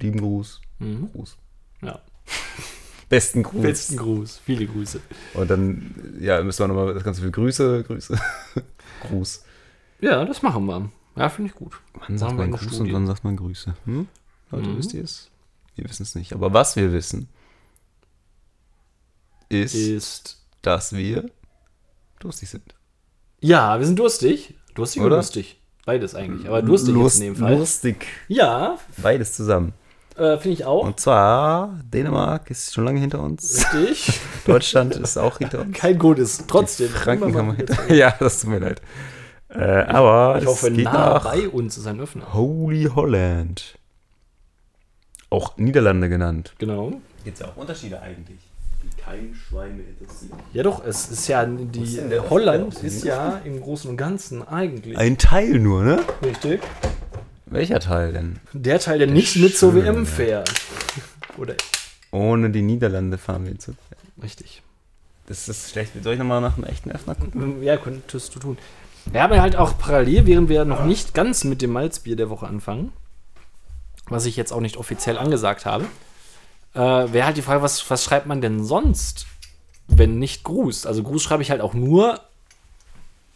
lieben Gruß, Mhm. Gruß. Ja. Besten Gruß. Besten Gruß. Viele Grüße. Und dann, ja, müssen wir nochmal das Ganze für Grüße, Grüße, Gruß. Ja, das machen wir. Ja, finde ich gut. Wann sagt man Gruß und wann sagt man Grüße? Hm? Leute, Mhm. wisst ihr es? Wir wissen es nicht. Aber was wir wissen, ist, Ist. dass wir durstig sind. Ja, wir sind durstig. Durstig oder, lustig? Beides eigentlich. Aber durstig jetzt in dem Fall. Lustig. Ja, Beides zusammen. äh, finde ich auch. Und zwar, Dänemark ist schon lange hinter uns. Richtig. Deutschland ist auch hinter uns. Kein gutes. Trotzdem. Die Franken haben wir hinter Ja, das tut mir leid. Äh, aber Ich hoffe, es geht nah nach bei uns ist ein Öffner. Holy Holland. Auch Niederlande genannt. Genau. Gibt es ja auch Unterschiede eigentlich. Kein Schwein mehr interessiert. Ja doch, es ist ja die ist der- Holland der- ist ja im Großen und Ganzen eigentlich Ein Teil nur, ne? richtig. Welcher Teil denn? Der Teil, der nicht mit zur. WM fährt. Oder Ohne die Niederlande fahren wir zu. richtig. Das ist schlecht. Soll ich nochmal nach einem echten Öffner gucken? Ja, könntest du tun. Wir haben ja halt auch parallel, während wir noch nicht ganz mit dem Malzbier der Woche anfangen, was ich jetzt auch nicht offiziell angesagt habe, äh, wäre halt die Frage, was, was schreibt man denn sonst, wenn nicht Gruß? Also Gruß schreibe ich halt auch nur,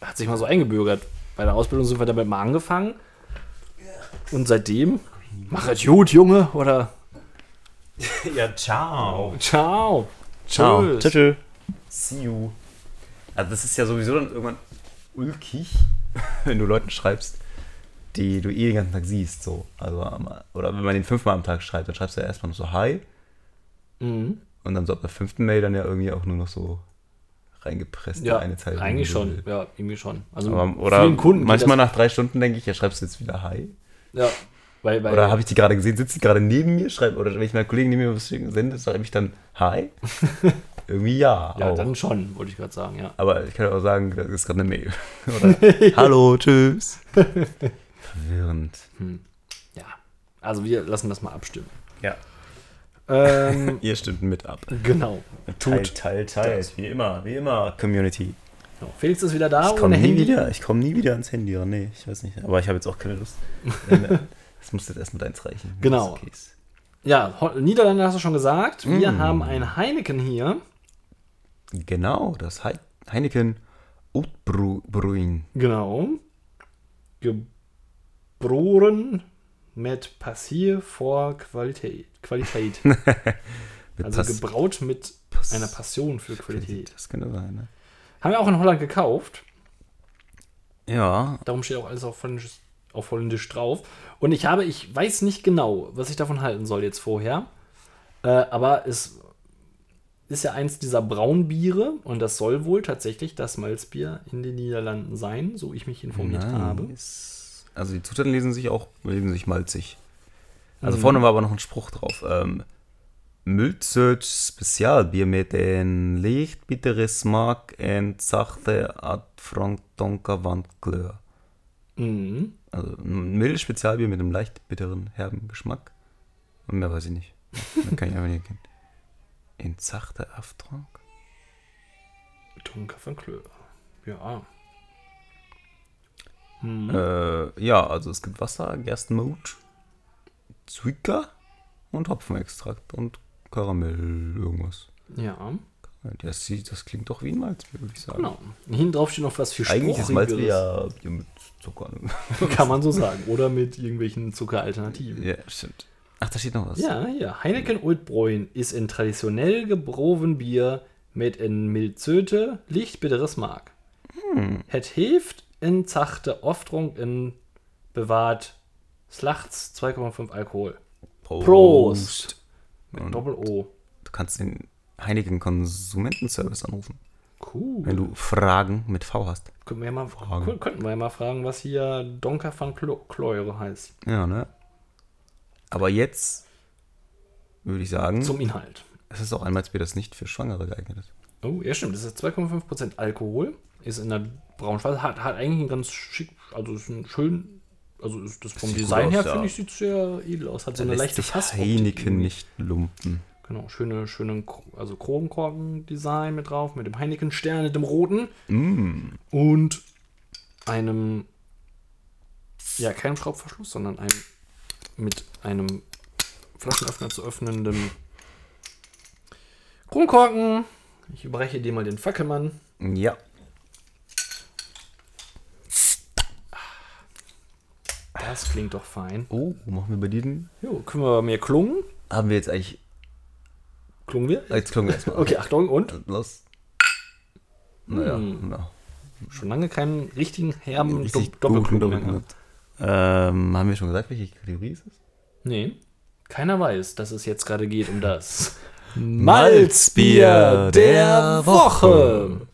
hat sich mal so eingebürgert. Bei der Ausbildung sind wir damit mal angefangen. Und seitdem, mach es gut, Junge, oder ja, ciao. ciao. Ciao. Tschüss. Tschüss. See you. Also das ist ja sowieso dann irgendwann ulkig, wenn du Leuten schreibst, die du eh den ganzen Tag siehst. So. Also, oder wenn man den fünfmal am Tag schreibt, dann schreibst du ja erstmal noch so Hi Mhm. und dann so ab der fünften Mail dann ja irgendwie auch nur noch so reingepresst. Ja, eine Zeile. eigentlich so schon. will. Ja, irgendwie schon. Also Aber, oder manchmal nach drei Stunden denke ich, ja, schreibst du jetzt wieder Hi. Ja, weil, weil, Oder habe ich die gerade gesehen, sitzt die gerade neben mir, schreibt, oder wenn ich meinen Kollegen neben mir was sende, schreibe ich dann Hi? Irgendwie ja. ja, auch. dann schon, wollte ich gerade sagen, ja. Aber ich kann auch sagen, das ist gerade eine Mail. Oder Hallo, tschüss. Verwirrend. Ja. Also wir lassen das mal abstimmen. Ja. Ähm, Ihr stimmt mit ab. genau. Teil, Teil, Teil. Wie immer, wie immer, Community. genau. Felix ist wieder da Ich komme nie Handy. wieder, ich komme nie wieder ans Handy. Oder? Nee, ich weiß nicht. Aber ich habe jetzt auch keine Lust. Das muss jetzt erstmal deins reichen. wenn Genau. Ja, Niederlande hast du schon gesagt. Wir Mm. haben ein Heineken hier. Genau, das Hei- Heineken Utbruin. Genau. Gebroren mit Passier vor Qualität. Qualität. Also gebraut mit Pass- einer Passion für Qualität. Das könnte sein, ne? Haben wir auch in Holland gekauft. Ja, Darum steht auch alles auf Holländisch, auf Holländisch drauf. Und ich habe, ich weiß nicht genau, was ich davon halten soll jetzt vorher. Äh, aber es ist ja eins dieser Braunbiere und das soll wohl tatsächlich das Malzbier in den Niederlanden sein, so ich mich informiert habe. Nice. Also die Zutaten lesen sich auch, lesen sich malzig. Also Mhm. vorne war aber noch ein Spruch drauf. Ähm, Multsöt Spezialbier mit en leicht bittere Smak en sachte Donker Wandkleur. Mhm. Also ein mildes Spezialbier mit einem leicht bitteren, herben Geschmack. Und mehr weiß ich nicht. Dann kann ich einfach nicht erkennen. En sachte Aftrank? Dunkel von Klö. Ja. Mhm. Äh, ja, also es gibt Wasser, Gerstenmut, Zwicker und Hopfenextrakt und Karamell irgendwas. Ja, Das, sieht- das klingt doch wie ein Malzbier, würde ich sagen. genau. Hinten drauf steht noch was für Eigentlich ist Malzbier ja Bier mit Zucker. Kann man so sagen. Oder mit irgendwelchen Zuckeralternativen. ja, stimmt. Ach, da steht noch was. Ja, ja. Heineken Oldbräun ist ein traditionell gebrochen Bier mit en milzöte, lichtbitteres Mark. Hm. Het heeft en zachte Oftrung in bewahrt Slachts 2,5 Alkohol. Prost. Mit Und Doppel-O. Du kannst den Heineken Konsumentenservice anrufen, Cool. wenn du Fragen mit V hast. Könnten wir, ja mal, Fragen. kö- könnten wir ja mal fragen, was hier Donker van Kleure heißt. Ja, ne? Aber jetzt würde ich sagen, Zum Inhalt. es ist auch ein Malzbier, das nicht für Schwangere geeignet ist. Oh, ja, stimmt. Das ist 2,5% Alkohol. Ist in der Braunschweige. Hat, hat eigentlich einen ganz schick. Also ist ein schön. Also ist das vom Design her, finde ich, sieht sehr edel aus. Hat so Da eine leichte Fassoptik Heineken nicht lumpen. Genau, schöne, schöne, also Kronkorken-Design mit drauf, mit dem Heineken-Stern, mit dem roten Mm. und einem, ja, keinem Schraubverschluss, sondern einem mit einem Flaschenöffner zu öffnenden Kronkorken. Ich überreiche dir mal den Fackelmann. Ja. Das klingt doch fein. Oh, machen wir bei diesen? Jo, können wir mehr klungen? Haben wir jetzt eigentlich. Klungen wir? Jetzt klungen wir erstmal. Okay, Achtung und Los. Naja, Hm. na. schon lange keinen richtigen herben Richtig Dopp- Doppelklung mehr gehabt. Ähm, haben wir schon gesagt, welche Kategorie es ist? Nee, keiner weiß, dass es jetzt gerade geht um das Malzbier der Woche.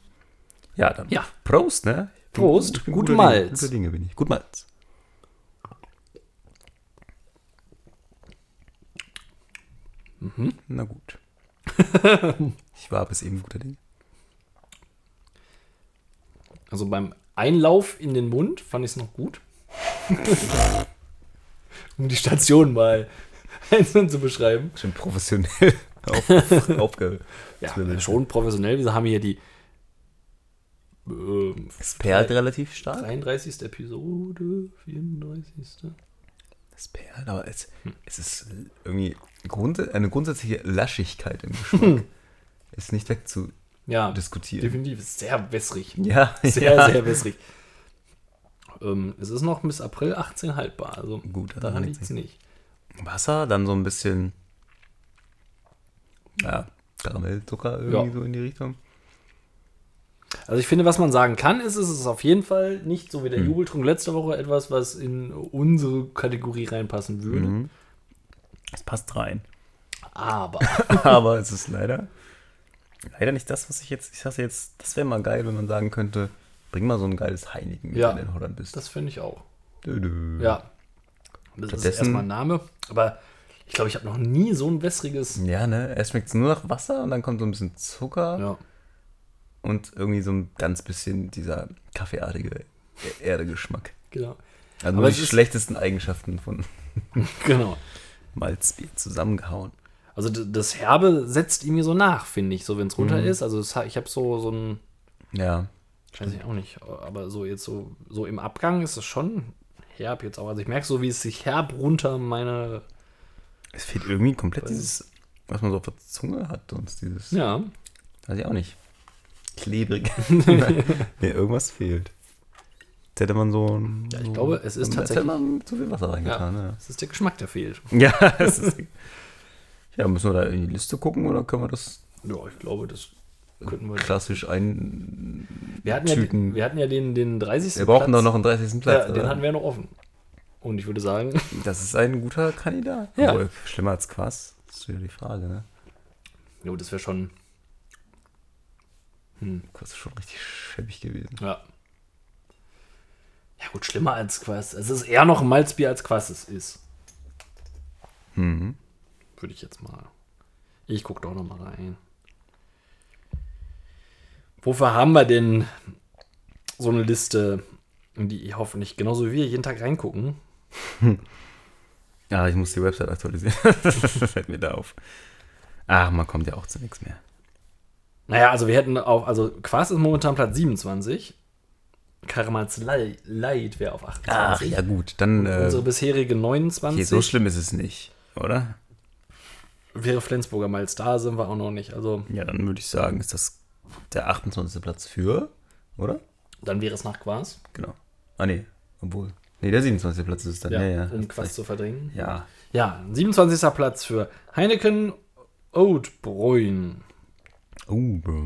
Ja, dann. Ja. Prost, ne? Ich bin- Prost, ich bin gut Malz. Dinge, guter Dinge bin ich. Gut Malz. Mhm. Na gut. Ich war bis eben guter Ding. Also beim Einlauf in den Mund fand ich es noch gut. um die Station mal einzeln zu beschreiben. Schon professionell auf, aufge. Ja, schon professionell. Wir haben hier die ähm, Es perlt relativ stark. 33. Episode, 34. Es perlt, aber es, es ist irgendwie Grund, eine grundsätzliche Laschigkeit im Geschmack. ist nicht wegzudiskutieren. Ja, definitiv. Ist sehr wässrig. Ja, Sehr, ja. sehr wässrig. Ähm, es ist noch bis April 18 haltbar. Also Gut, daran daran liegt es nicht. Wasser, dann so ein bisschen ja, Karamellzucker irgendwie Ja. so in die Richtung. Also ich finde, was man sagen kann, ist, es ist auf jeden Fall nicht so wie der Hm. Jubeltrunk letzte Woche etwas, was in unsere Kategorie reinpassen würde. Mhm. Es passt rein. Aber Aber es ist leider, leider nicht das, was ich jetzt, ich sage jetzt, das wäre mal geil, wenn man sagen könnte, bring mal so ein geiles Heineken mit, Ja, wenn du in Holland bist. das finde ich auch. Dö, dö. Ja. Das ist Stattdessen- erstmal ein Name. Aber ich glaube, ich habe noch nie so ein wässriges. Ja, ne? Erst schmeckt es nur nach Wasser und dann kommt so ein bisschen Zucker Ja. und irgendwie so ein ganz bisschen dieser kaffeeartige E- Erdegeschmack. Genau. Also nur die ist- schlechtesten Eigenschaften von Genau. Malzbier zusammengehauen. Also das Herbe setzt mir so nach, finde ich, so wenn es runter Mhm. ist. Also ich habe so, so ein, Ja, weiß ich auch nicht, aber so jetzt so, so im Abgang ist es schon herb jetzt auch. Also ich merke so, wie es sich herb runter meine, es fehlt irgendwie komplett dieses, was man so auf der Zunge hat, sonst dieses, ja, weiß ich auch nicht, klebrig. nee, irgendwas fehlt. Jetzt hätte man so ein. Ja, ich so, glaube, es ist jetzt tatsächlich- hätte man zu viel Wasser reingetan, ja. es ist der Geschmack, der fehlt. Ja, es ist. Ja, müssen wir da in die Liste gucken oder können wir das Ja, ich glaube, das könnten wir. klassisch ein. Wir hatten, ja, Tüten. wir hatten ja den, den 30. Wir brauchen Platz. doch noch einen 30. Platz. Ja, den oder? hatten wir noch offen. Und ich würde sagen, Das ist ein guter Kandidat. Ja. Obwohl, schlimmer als Quass. Das ist wieder die Frage, ne? jo, das wäre schon. Hm, Quass ist schon richtig schäbig gewesen. ja. Ja, gut, schlimmer als Quass. Es ist eher noch ein Malzbier als Quass es ist. Mhm. Würde ich jetzt mal. Ich gucke doch noch mal rein. Wofür haben wir denn so eine Liste, in die ich hoffentlich genauso wie wir jeden Tag reingucken? Ja, ich muss die Website aktualisieren. das fällt mir da auf. Ach, man kommt ja auch zu nichts mehr. Naja, also wir hätten auch, also Quass ist momentan Platz 27. Karamals Light, Light wäre auf 28. Ach, ja gut, dann. Äh, Unsere bisherige 29 okay, so schlimm ist es nicht, oder? wäre Flensburger Malz. Da sind wir auch noch nicht. Also Ja, dann würde ich sagen, ist das der 28. Platz für, oder? dann wäre es nach Quass. Genau. Ah, nee, obwohl. Nee, der 27. Platz ist es dann. Ja, ja. um Quass zu verdrängen. Ja. Ja, 27. Platz für Heineken Oatbräun. Bro.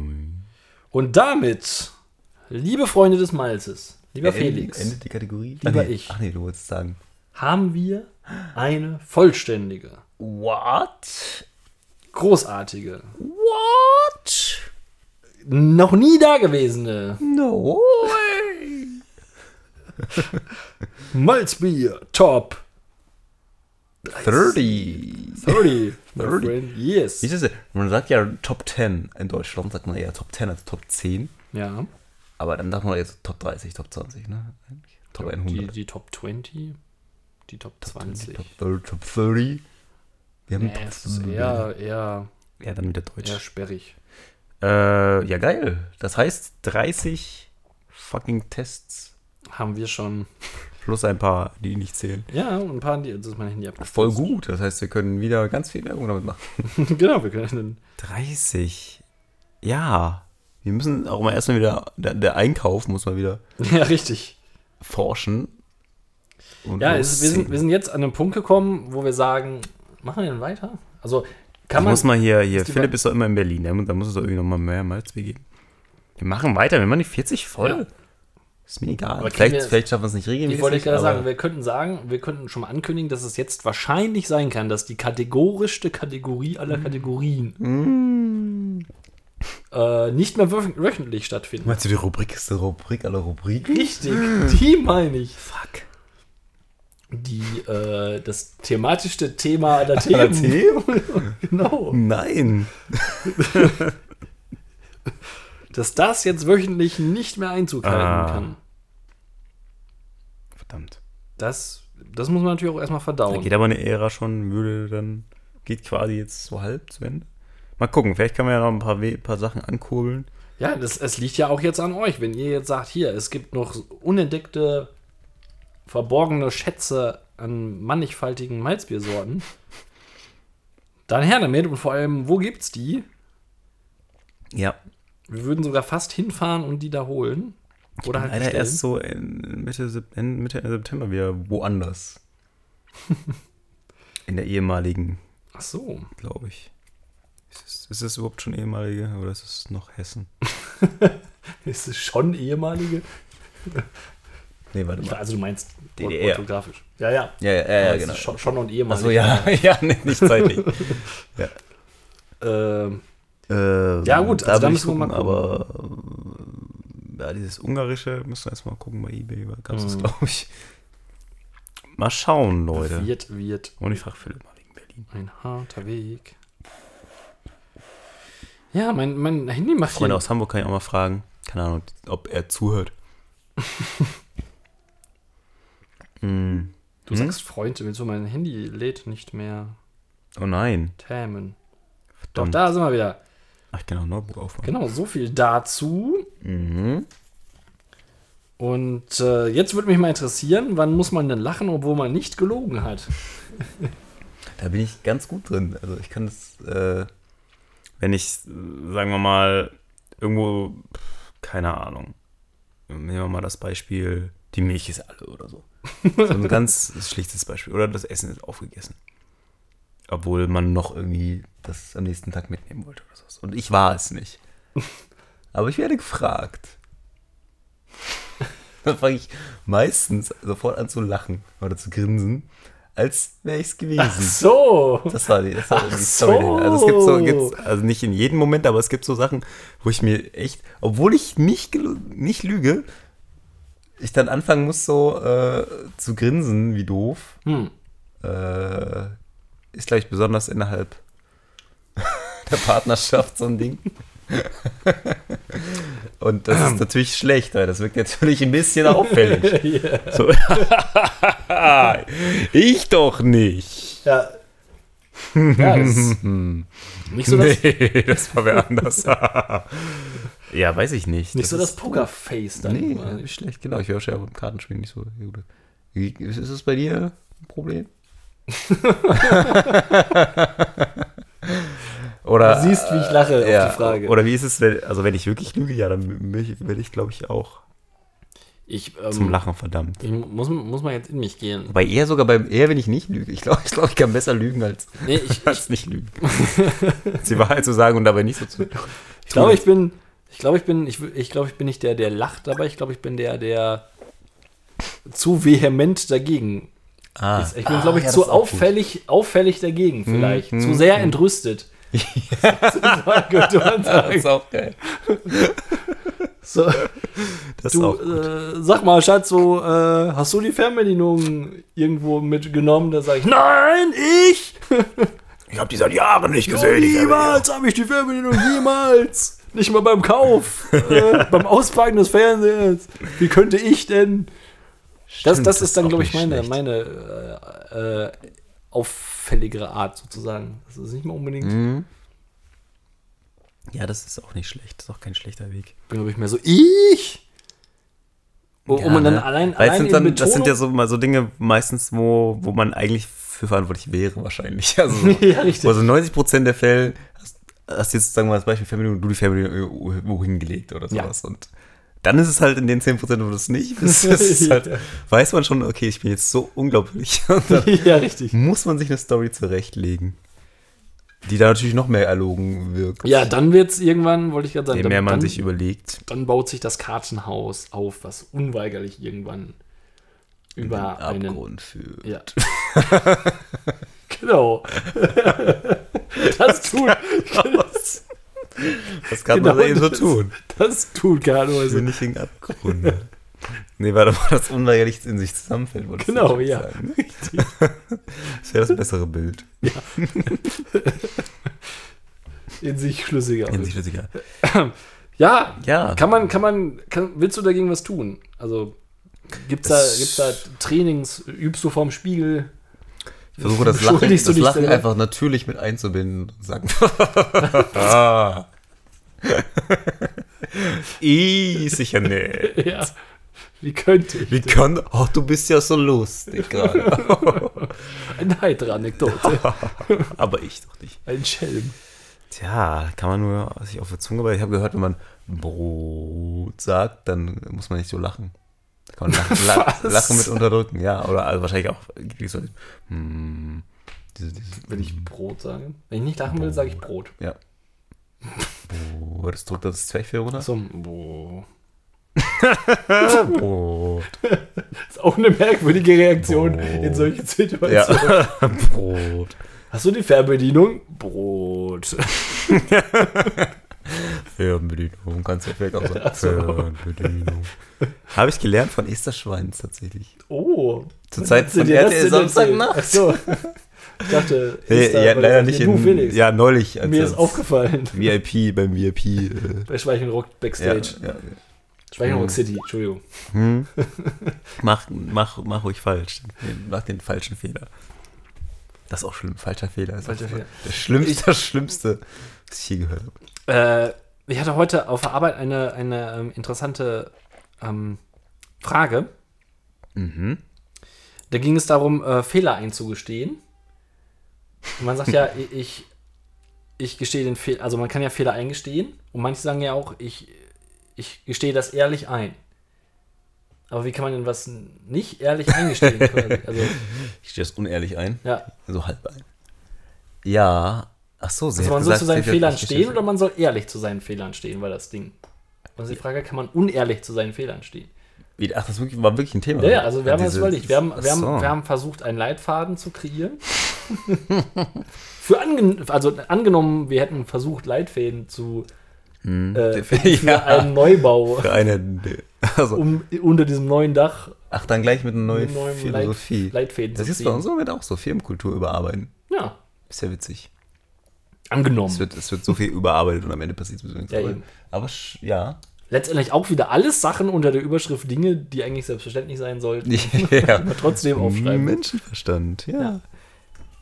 Und damit, liebe Freunde des Malzes, lieber Felix, Endet die Kategorie? Lieber Ach, nee. ich. Ach nee, du wolltest sagen. haben wir eine vollständige, What? großartige, What? Noch nie dagewesene No way. Malzbier Top 30. 30. my 30. friend. Yes. Ist das? Man sagt ja Top 10. In Deutschland sagt man eher Top 10 als Top 10. Ja, Aber dann sagt man jetzt Top 30, Top 20, ne? Top die, 100. die Top 20, die Top 20. Top 30, Top 30. Wir haben Nee, es ist eher, eher, Ja, dann wieder Deutsch. eher sperrig. Äh, ja, geil. Das heißt 30 fucking Tests Haben wir schon. plus ein paar, die nicht zählen. Ja, und ein paar, die, das ist mein Handy abgestürzt. Voll gut. Das heißt, wir können wieder ganz viel Werbung damit machen. genau, wir können. 30. Ja. Wir müssen auch mal erstmal wieder, der, der Einkauf muss mal wieder Ja, richtig. forschen. Ja, es, wir, sind, wir sind jetzt an einem Punkt gekommen, wo wir sagen, machen wir denn weiter? Also, kann man. muss mal hier, hier, ist Philipp ist doch immer in Berlin, da, da muss es doch irgendwie nochmal mehr Malzbier geben. Wir machen weiter, wir machen die 40 voll. Ja. Ist mir egal. Aber Vielleicht, wir- vielleicht schaffen wir es nicht regelmäßig. ich wollte gerade sagen, wir könnten sagen, wir könnten schon mal ankündigen, dass es jetzt wahrscheinlich sein kann, dass die kategorischste Kategorie aller Kategorien Mm. äh, nicht mehr wöch wöchentlich stattfinden. Meinst du, die Rubrik ist die Rubrik aller Rubriken? Richtig, die meine ich. Fuck. Die, äh, das thematischste Thema aller Aller Themen. genau. Nein. dass das jetzt wöchentlich nicht mehr Einzug halten Ah. kann. Verdammt. Das, das muss man natürlich auch erstmal Da verdauen. geht aber eine Ära schon, würde dann, geht quasi jetzt so halb zu Ende. Mal gucken, vielleicht kann man ja noch ein paar, We paar Sachen ankurbeln. Ja, das, es liegt ja auch jetzt an euch. Wenn ihr jetzt sagt, hier, es gibt noch unentdeckte, verborgene Schätze an mannigfaltigen Malzbiersorten, dann her damit und vor allem, wo gibt's die? Ja. Wir würden sogar fast hinfahren und die da holen. Oder halt Leider bestellen. erst so in Mitte, Mitte September wieder woanders. In der ehemaligen, Ach so. glaube ich. Ist es, ist es überhaupt schon ehemalige oder ist es noch Hessen? Ist es schon ehemalige? Nee, warte mal. Also du meinst DDR. orthografisch. Ja, ja. Ja, ja, ja, ja es genau. Schon, schon und ehemalig. Achso, ja, ja, nee, nicht zeitlich. Ähm, Ähm, Ja, gut, also da müssen wir mal Aber äh, ja, dieses ungarische müssen wir erstmal gucken bei eBay. Gab es das, Mhm. glaube ich. Mal schauen, Leute. wird, wird Und ich frage Philipp mal wegen Berlin. ein harter Weg. Ja, mein, mein Handy macht Freunde aus Hamburg kann ich auch mal fragen. Keine Ahnung, ob er zuhört. Hm. Du sagst Freund, du mein Handy lädt nicht mehr Oh nein. tämen. Doch, Verdammt. da sind wir wieder. Ach, ich kann auch ein Notebook aufmachen. Genau, so viel dazu. Mhm. Und äh, jetzt würde mich mal interessieren, wann muss man denn lachen, obwohl man nicht gelogen hat? Da bin ich ganz gut drin. Also ich kann das, äh, wenn ich, sagen wir mal, irgendwo, keine Ahnung, nehmen wir mal das Beispiel, die Milch ist alle oder so. So ein ganz schlichtes Beispiel. Oder das Essen ist aufgegessen. Obwohl man noch irgendwie das am nächsten Tag mitnehmen wollte oder so. Und ich war es nicht. Aber ich werde gefragt. Dann fange ich meistens sofort an zu lachen oder zu grinsen, als wäre ich es gewesen. So! Das war die, das war Ach die Story. so. Also es gibt so, gibt's, also nicht in jedem Moment, aber es gibt so Sachen, wo ich mir echt, obwohl ich nicht, nicht lüge, ich dann anfangen muss, so äh, zu grinsen, wie doof. Hm. Äh, ist, glaube ich, besonders innerhalb der Partnerschaft so ein Ding. Und das ist natürlich schlecht, weil das wirkt natürlich ein bisschen auffällig. So. ich doch nicht. ja. Ja, das nicht so das, nee, das war wer anders. ja, weiß ich nicht. nicht so das Pokerface dann. Nee, immer. nicht schlecht, genau. Ich höre ja beim Kartenspielen nicht so gut. Wie, ist es bei dir ein Problem? Oder, Du siehst, wie ich lache auf ja, die Frage. Oder wie ist es, wenn, also wenn ich wirklich lüge, ja, dann werde ich, glaube ich, auch Ich, zum ähm, Lachen verdammt. ich muss, muss mal jetzt in mich gehen. Wobei eher sogar beim, eher wenn ich nicht lüge. Ich glaube, ich, glaub, ich kann besser lügen als, Nee, ich, als nicht lügen. Die Wahrheit zu sagen und dabei nicht so zu Ich glaube, ich bin, ich glaube, ich bin, ich, ich glaube, ich bin nicht der, der lacht dabei. Ich glaube, ich bin der, der zu vehement dagegen ah, ist. Ich bin, glaube ich, ja, zu gut. auffällig, auffällig dagegen vielleicht. hm, zu sehr entrüstet. Das ist auch geil. So, Das du, auch äh, sag mal, Schatz, so, äh, hast du die Fernbedienung irgendwo mitgenommen? Da sage ich, nein, ich! Ich habe die seit Jahren nicht niemals habe ich die Fernbedienung, niemals! Nicht mal beim Kauf, äh, beim Auspacken des Fernsehers. Wie könnte ich denn? Das, Stimmt, das ist dann, glaube ich, meine, schlecht. meine äh, äh, auffälligere Art sozusagen. Das ist nicht mal unbedingt, Mhm. Ja, das ist auch nicht schlecht. Das ist auch kein schlechter Weg. bin, glaube ich, mehr so, ich! Wo, Ja, wo man dann ne? allein, allein sind in dann, das sind ja so mal so Dinge meistens, wo, wo man eigentlich für verantwortlich wäre, wahrscheinlich. Also, so, ja, richtig. wo so 90 Prozent der Fälle hast, hast jetzt, sagen wir mal, als Beispiel Fernbedienung, du die Fernbedienung irgendwo hingelegt oder Ja. sowas. Und dann ist es halt in den 10 Prozent, wo du es nicht bist, ist es halt, weiß man schon, okay, ich bin jetzt so unglaublich. Ja, richtig. muss man sich eine Story zurechtlegen, die da natürlich noch mehr erlogen wirkt. Ja, dann wird es irgendwann, wollte ich gerade sagen, Je dann, mehr man dann, sich überlegt, dann baut sich das Kartenhaus auf, was unweigerlich irgendwann über einen. Abgrund führt. Ja. genau. das tut. Das, Das kann Genau, man eben so das- tun. das tut Kartenhäuser. Wir nicht in den Abgrund. nee, warte mal, das unweigerlich in sich zusammenfällt. Genau, ja. sagen. Das wäre das bessere Bild. In sich schlüssiger. In sich schlüssiger. Ja, Ja. Kann man, kann man, kann, willst du dagegen was tun? Also, gibt's da, Es- gibt's da Trainings? Übst du vorm Spiegel? Versuche das Lachen, das Lachen einfach natürlich mit einzubinden und sagen. ah. I, sicher nicht. Ja. Wie könnte ich? Wie kann. Oh, du bist ja so lustig gerade. Eine heitere Anekdote. Aber ich doch nicht. Ein Schelm. Tja, kann man nur sich auf die Zunge beißen. Ich habe gehört, wenn man Brot sagt, dann muss man nicht so lachen. Da kann man lachen, la Was? lachen mit unterdrücken, ja. Oder also wahrscheinlich auch so, hm, diese, diese, Will ich Brot sagen? Wenn ich nicht lachen will, sage ich Brot. Ja. Brot, das drückt das Zwerchfell runter. So, boah. Brot. ist auch eine merkwürdige Reaktion Brot. in solchen Situationen. Ja. Brot. Hast du die Fernbedienung? Brot. Fernbedienung, kannst du vielleicht auch sagen. So. Fernbedienung. Habe ich gelernt von Esther Schweins tatsächlich. Oh. Zur Zeit von RTL Samstagnacht. Ach so. Ich dachte, da- ja, leider nicht in, Felix. Ja, neulich. Mir ist aufgefallen. VIP, beim VIP. Äh, Bei Schweichenrock ja, Backstage. ja. Schweichenrock City, Entschuldigung. Hm. Mach, mach, mach ruhig falsch. Mach den falschen Fehler. Das ist auch schlimm. Falscher Fehler. Falscher Fehler. Das Schlimmste, das Schlimmste, was ich je gehört habe. Äh, ich hatte heute auf der Arbeit eine, eine ähm, interessante ähm, Frage. Mhm. Da ging es darum, äh, Fehler einzugestehen. Und man sagt ja, ich, ich gestehe den Fehler, also man kann ja Fehler eingestehen und manche sagen ja auch, ich, ich gestehe das ehrlich ein. Aber wie kann man denn was nicht ehrlich eingestehen? quasi? also, Ich stehe das unehrlich ein. ja. So halb ein. Ja. Ach so, sie Also man soll zu seinen Fehlern stehen oder man soll ehrlich zu seinen Fehlern stehen, war das Ding. Also die Frage, kann man unehrlich zu seinen Fehlern stehen? Ach, das war wirklich ein Thema. Ja, ja, also wir haben das überlegt. Wir haben, wir, haben, so. wir haben versucht, einen Leitfaden zu kreieren. Für angen also angenommen, wir hätten versucht, Leitfäden zu äh, für Hm. Ja. einen Neubau Für eine. Also, um, unter diesem neuen Dach ach, dann gleich mit einer neuen Philosophie. Leit, Leitfäden das zu ist bei uns im Moment auch so. Firmenkultur überarbeiten. Ja, Ist ja witzig. Angenommen. Es wird, es wird so viel überarbeitet und am Ende passiert sowieso nichts. Ja, Aber- eben. Aber ja. Letztendlich auch wieder alles Sachen unter der Überschrift Dinge, die eigentlich selbstverständlich sein sollten. ja. Aber trotzdem aufschreiben. Menschenverstand, ja. Ja.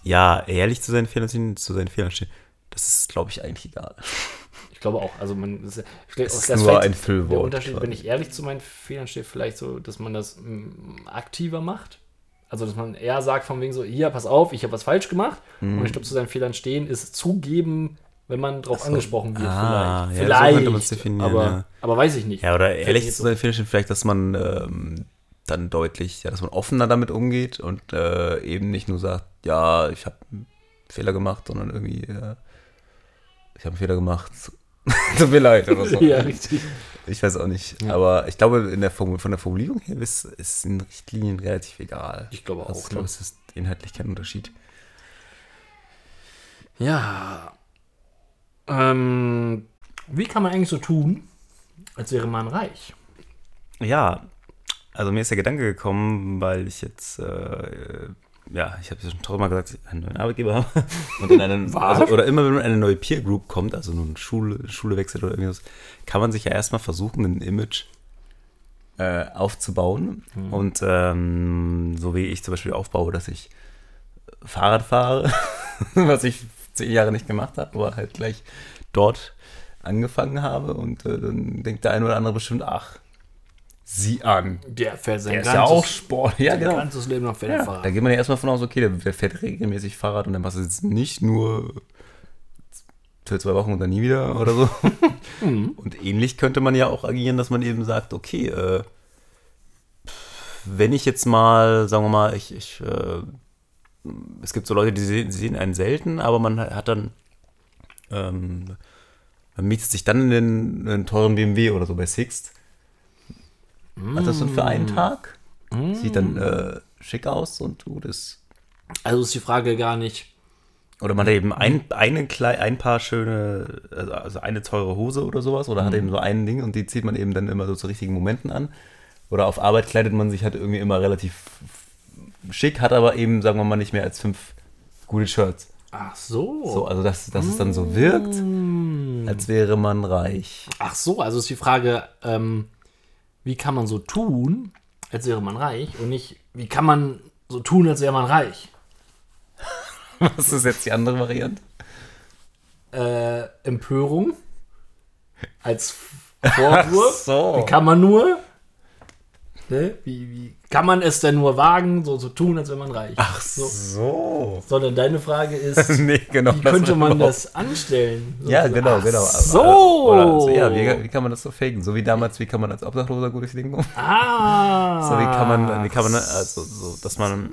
ja. ehrlich zu seinen Fehlern stehen, zu seinen Fehlern stehen, das ist, glaube ich, eigentlich egal. Ich glaube auch. Also man das, Es ist das nur ein Füllwort. Der Unterschied, wenn ich ehrlich zu meinen Fehlern stehe, vielleicht so, dass man das mm, aktiver macht. Also, dass man eher sagt, von wegen so, hier, pass auf, ich habe was falsch gemacht. Und ich glaube, zu seinen Fehlern stehen ist zugeben, wenn man darauf angesprochen wird. Ah, ja, so vielleicht. könnte man's definieren, aber, ja. aber weiß ich nicht. Ja, oder ehrlich zu seinen Fehlern stehen, vielleicht, dass man ähm, dann deutlich, ja, dass man offener damit umgeht und äh, eben nicht nur sagt, ja, ich habe einen Fehler gemacht, sondern irgendwie, äh, ich habe einen Fehler gemacht. Tut mir leid oder so. ja, richtig. Ich weiß auch nicht. Ja. Aber ich glaube, in der Formu- von der Formulierung her ist, ist in Richtlinien relativ egal. Ich glaube Also auch. ich glaube, Ne? es ist inhaltlich kein Unterschied. Ja. Ähm, wie kann man eigentlich so tun, als wäre man reich? Ja, also mir ist der Gedanke gekommen, weil ich jetzt, äh, ja, ich habe ja schon tausendmal gesagt, dass ich einen neuen Arbeitgeber habe. Und in einen, also, oder immer wenn eine neue Peer Group kommt, also nun Schule, Schule wechselt oder irgendwas, kann man sich ja erstmal versuchen, ein Image äh, aufzubauen. Und ähm, so wie ich zum Beispiel aufbaue, dass ich Fahrrad fahre, was ich zehn Jahre nicht gemacht habe, aber halt gleich dort angefangen habe. Und äh, dann denkt der eine oder andere bestimmt, ach, sieh an. Der fährt sein Der ist ja auch Sport. Ja, sein genau. ganzes Leben noch Ja, Pferdefahren. da geht man ja erstmal von aus, okay, der, der fährt regelmäßig Fahrrad und dann passt es jetzt nicht nur für zwei Wochen und dann nie wieder oder so. Mhm. Und ähnlich könnte man ja auch agieren, dass man eben sagt, okay, äh, wenn ich jetzt mal, sagen wir mal, ich, ich äh, es gibt so Leute, die sehen, sehen einen selten, aber man hat dann, ähm, man mietet sich dann in den, in den teuren BMW oder so bei Sixt. Hat das dann für einen Tag? Sieht dann äh, schick aus und gut ist. Also ist die Frage gar nicht. Oder man hat eben ein, eine ein paar schöne, also- also eine teure Hose oder sowas, oder hat eben so ein Ding und die zieht man eben dann immer so zu richtigen Momenten an. Oder auf Arbeit kleidet man sich halt irgendwie immer relativ schick, hat aber eben, sagen wir mal, nicht mehr als fünf gute Shirts. Ach so. So, also dass, dass es dann so wirkt. Hm, als wäre man reich. Ach so, also ist die Frage, ähm, wie kann man so tun, als wäre man reich und nicht, wie kann man so tun, als wäre man reich? Was ist jetzt die andere Variante? Äh, Empörung als Vorwurf. Ach so. Wie kann man nur? Ne? Wie, wie kann man es denn nur wagen, so zu tun, als wäre man reich? Ach so. so. Sondern deine Frage ist, nee, genau. wie könnte man überhaupt- das anstellen? Ja, Sozusagen. genau, Ach genau. So. Oder, so, ja, wie, wie kann man das so faken? So wie damals, wie kann man als Obdachloser gut durchs Leben kommen? Ah. So, wie kann man, wie kann man, also, so, dass man,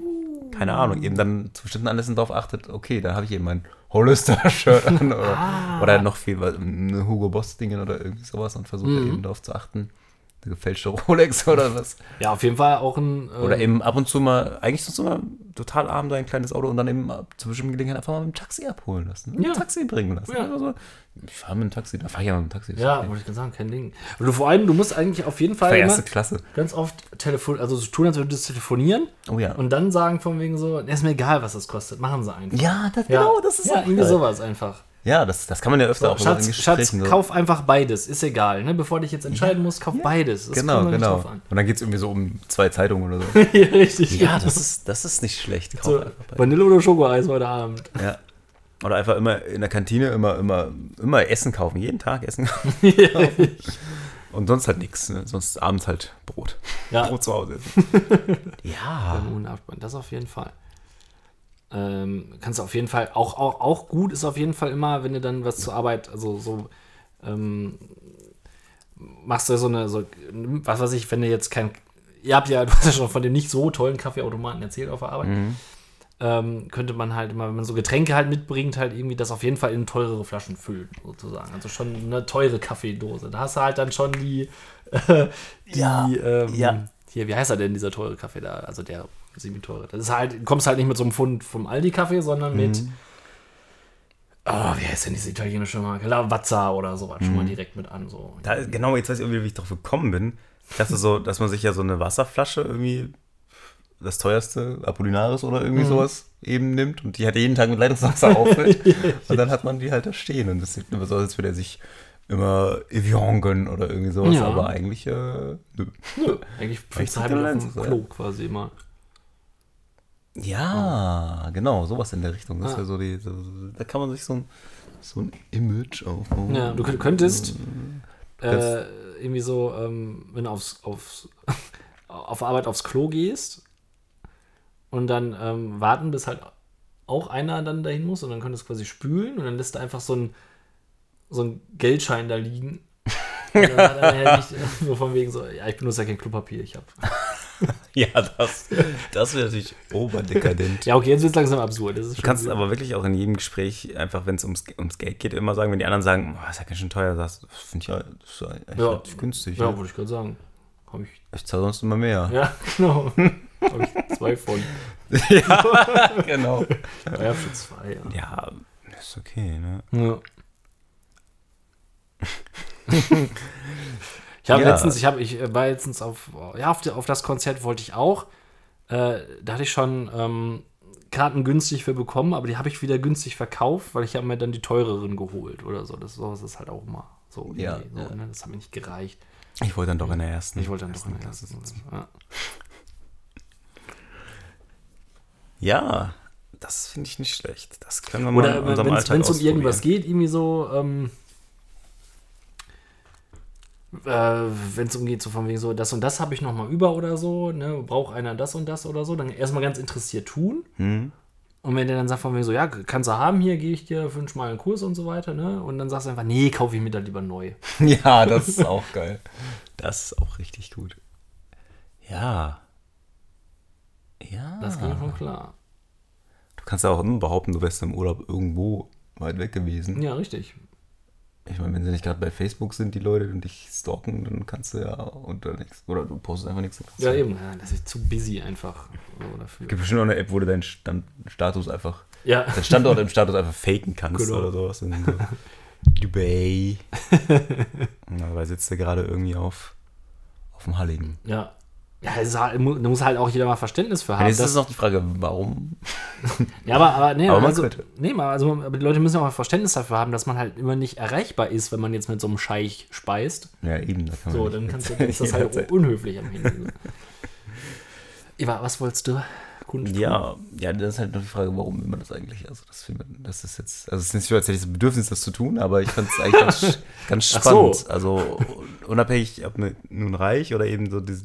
keine Ahnung, eben dann zu bestimmten Anlässen darauf achtet, okay, da habe ich eben mein Hollister-Shirt an oder, Ah. oder noch viel, Hugo Boss-Dingen oder irgendwie sowas und versuche Mhm. eben darauf zu achten. Eine gefälschte Rolex oder was. Ja, auf jeden Fall auch ein. äh, Oder eben ab und zu mal, eigentlich sonst immer total arm dein kleines Auto und dann eben zu bestimmten Gelegenheiten einfach mal mit dem Taxi abholen lassen. Mit dem Ja. Taxi bringen lassen. Ja. Einfach so, ich fahre mit dem Taxi, dann fahre ich ja mit dem Taxi. Ja, okay. wollte ich gerade sagen, kein Ding. Und du, vor allem, du musst eigentlich auf jeden Für Fall immer erste Klasse. ganz oft telefon also so tun, als würdest du telefonieren Oh ja. und dann sagen von wegen so, ist mir egal, was das kostet, machen sie einfach. ja, das, Ja. genau, das ist ja, irgendwie geil. sowas einfach. Ja, das, das kann man ja öfter auch so in Schatz, Gesprächen Schatz so. kauf einfach beides, ist egal, ne? Bevor dich jetzt entscheiden musst, kauf beides. Das Genau, kommt doch nicht genau. drauf an. Und dann geht es irgendwie so um zwei Zeitungen oder so. ja, richtig. ja, das ist, das ist nicht schlecht. Kauf so, Vanille oder Schokoeis heute Abend. ja. Oder einfach immer in der Kantine immer, immer, immer Essen kaufen. Jeden Tag Essen kaufen. Und sonst halt nichts. Ne? Sonst abends halt Brot. Ja, Brot zu Hause essen. ja. das auf jeden Fall. Ähm, kannst du auf jeden Fall, auch, auch, auch gut ist auf jeden Fall immer, wenn du dann was zur Arbeit, also so, ähm, machst du so eine, so, was weiß ich, wenn du jetzt kein, ihr habt ja, du hast ja schon von dem nicht so tollen Kaffeeautomaten erzählt auf der Arbeit, ähm, könnte man halt immer, wenn man so Getränke halt mitbringt, halt irgendwie das auf jeden Fall in teurere Flaschen füllen, sozusagen. Also schon eine teure Kaffeedose. Da hast du halt dann schon die, äh, die, Ja, ähm, ja. hier, wie heißt er denn, dieser teure Kaffee da? Also der semi-teure. Das ist halt, du kommst halt nicht mit so einem Pfund vom Aldi-Kaffee, sondern mit, Mhm. oh, wie heißt denn diese italienische Marke? Lavazza oder sowas, schon mal direkt mit an. So. Da, genau, jetzt weiß ich irgendwie, wie ich drauf gekommen bin. Ich dachte so, dass man sich ja so eine Wasserflasche irgendwie, das teuerste, Apollinaris oder irgendwie sowas, eben nimmt und die halt jeden Tag mit Leitungswasser auffüllt. und dann hat man die halt da stehen und das sieht immer so aus, als würde er sich immer Evian gönnen oder irgendwie sowas, Ja. aber eigentlich, äh, nö. Nö, eigentlich fühlst du halt mit auf dem. Klo quasi immer. Ja, genau, sowas in der Richtung. Das Ah. wäre so die, da kann man sich so ein, so ein Image aufbauen. Ja, du könnt- könntest kannst- äh, irgendwie so, ähm, wenn du aufs, aufs, auf Arbeit aufs Klo gehst und dann ähm, warten, bis halt auch einer dann dahin muss und dann könntest du quasi spülen und dann lässt du einfach so ein, so ein Geldschein da liegen. Und dann er halt nicht, so von wegen so, ja, ich benutze ja kein Klopapier, ich hab. Ja, das, das wäre natürlich oberdekadent. Ja, okay, jetzt wird es langsam absurd. Das ist Du kannst aber wirklich auch in jedem Gespräch, einfach wenn es ums, ums Geld geht, immer sagen, wenn die anderen sagen, oh, ist ja ganz schön teuer, sagst du, das finde ich ja, das ist ja echt Ja. günstig. Ja, Ja. wollte ich gerade sagen. Hab ich. Ich zahle sonst immer mehr. Ja, genau. Hab ich zwei von. genau. Ja, für zwei, ja. Ja, ist okay, ne? Ja. Ich habe Ja. letztens, ich habe, ich äh, war letztens auf, ja, auf, auf das Konzert wollte ich auch. Äh, da hatte ich schon ähm, Karten günstig für bekommen, aber die habe ich wieder günstig verkauft, weil ich habe mir dann die teureren geholt oder so. Das sowas ist halt auch immer so. Ja, so ja. ne? Das hat mir nicht gereicht. Ich wollte dann doch in der ersten. Ich wollte dann doch ersten in der Klasse ersten sitzen. Ja. Ja, das finde ich nicht schlecht. Das können wir mal Oder wenn es um irgendwas geht, irgendwie so, ähm, äh, wenn es umgeht, so von wegen so, das und das habe ich noch mal über oder so, ne, braucht einer das und das oder so, dann erstmal ganz interessiert tun. Hm? Und wenn der dann sagt von wegen so, ja, kannst du haben, hier gehe ich dir fünfmal einen Kurs und so weiter, ne, und dann sagst du einfach, nee, kaufe ich mir dann lieber neu. Ja, das ist auch geil. Das ist auch richtig gut. Ja. Ja. Das ging schon klar. Du kannst ja auch immer behaupten, du wärst im Urlaub irgendwo weit weg gewesen. Ja, richtig. Ich meine, wenn sie nicht gerade bei Facebook sind, die Leute, und dich stalken, dann kannst du ja unter nichts. Oder du postest einfach nichts. Ja, eben, ja, das ist zu busy einfach so dafür. Es gibt bestimmt auch eine App, wo du deinen Stand Status einfach, Ja, deinen Standort im Status einfach faken kannst Genau. oder sowas. Und so, Dubai. Dabei sitzt du gerade irgendwie auf, auf dem Halligen. ja, Ja, es halt, da muss halt auch jeder mal Verständnis für haben. Jetzt ist noch die Frage, warum? ja, aber, aber, nee, Aber also, könnte. nee, also die Leute müssen auch mal Verständnis dafür haben, dass man halt immer nicht erreichbar ist, wenn man jetzt mit so einem Scheich speist. Ja, eben. Da kann man So, dann kannst du, ist das halt jederzeit. unhöflich am Handy. Eva, was wolltest du? Ja, ja, das ist halt noch die Frage, warum will man das eigentlich? Also das, das ist jetzt, also es ist nicht so, als hätte ich das Bedürfnis, das zu tun, aber ich fand es eigentlich ganz, ganz Ach so. spannend. Also unabhängig, ob man nun reich oder eben so diese,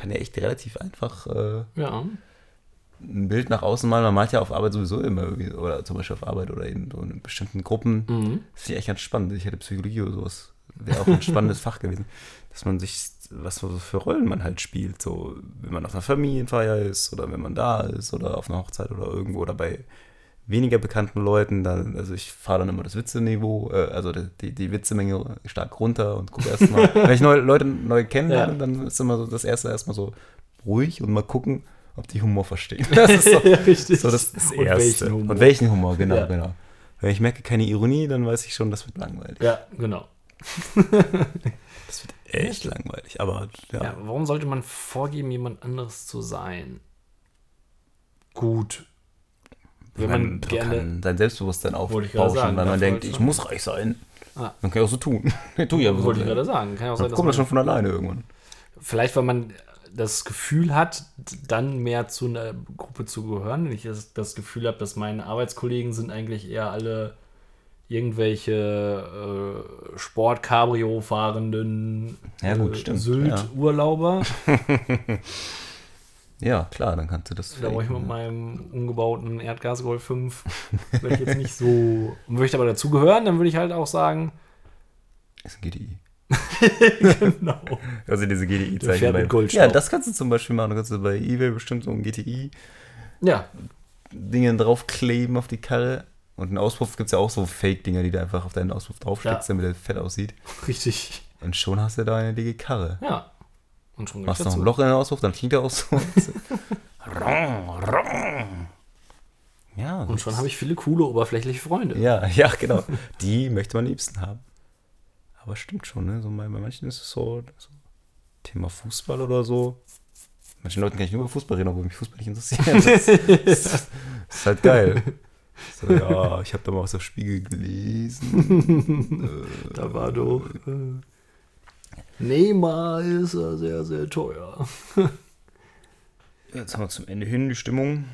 kann ja echt relativ einfach äh, Ja. ein Bild nach außen malen. Man malt ja auf Arbeit sowieso immer irgendwie, oder zum Beispiel auf Arbeit oder eben so in bestimmten Gruppen. Mhm. Das finde ich echt ganz spannend. Ich hätte Psychologie oder sowas. Wäre auch ein spannendes Fach gewesen. Dass man sich, was für Rollen man halt spielt. So, wenn man auf einer Familienfeier ist oder wenn man da ist oder auf einer Hochzeit oder irgendwo oder bei weniger bekannten Leuten. Dann, also ich fahre dann immer das Witzeniveau, äh, also die, die, Witzemenge stark runter und gucke erstmal. wenn ich neue Leute neu kennenlerne, Ja. dann ist immer so das erste erstmal so ruhig und mal gucken, ob die Humor verstehen. Das ist so, ja, richtig. so das, das Und Erste. welchen Humor. Und welchen Humor, genau, Ja. genau. Wenn ich merke, keine Ironie, dann weiß ich schon, das wird langweilig. Ja, genau. Das wird echt langweilig. Aber ja, Ja, warum sollte man vorgeben, jemand anderes zu sein? Gut. Wenn man gerne. sein Selbstbewusstsein ich aufbauschen, sagen, weil man denkt, ich schon. muss reich sein. Ah. Man kann ja auch so tun. tu ja so. Wollte ich gerade sagen. Kann auch sein, Dann kommt das schon von alleine irgendwann. vielleicht, weil man das Gefühl hat, dann mehr zu einer Gruppe zu gehören. Wenn ich das, das Gefühl habe, dass meine Arbeitskollegen sind eigentlich eher alle irgendwelche äh, Sport-Cabrio fahrenden Ja, gut, äh, Sylt-Urlauber. Ja, klar, dann kannst du das. Da brauche ich mit meinem umgebauten Erdgas-Golf 5 wäre ich jetzt nicht so. Und würde ich aber dazugehören, dann würde ich halt auch sagen, Ist ein GTI. genau. Also diese GTI-Zeichen. bei-. Ja, das kannst du zum Beispiel machen. Du kannst du bei Ebay bestimmt so ein GTI-Dinge Ja, draufkleben auf die Karre. Und einen Auspuff gibt es ja auch so Fake-Dinger, die du einfach auf deinen Auspuff draufsteckst, Ja. damit der fett aussieht. richtig. Und schon hast du da eine dicke Karre. Ja. Und schon Machst noch ein Loch in den Auspuff, dann fliegt der auch so. Ja, Und schon habe ich viele coole oberflächliche Freunde. Ja, ja, genau. Die möchte man am liebsten haben. Aber stimmt schon, ne? So bei, bei manchen ist es so, so Thema Fußball oder so. Manchen Leuten kann ich nur über Fußball reden, obwohl mich Fußball nicht interessiert. Das, das, das ist halt geil. So, ja, ich habe da mal was auf Spiegel gelesen. Da war doch. Äh, Neymar ist ja sehr, sehr teuer. Jetzt haben wir zum Ende hin die Stimmung.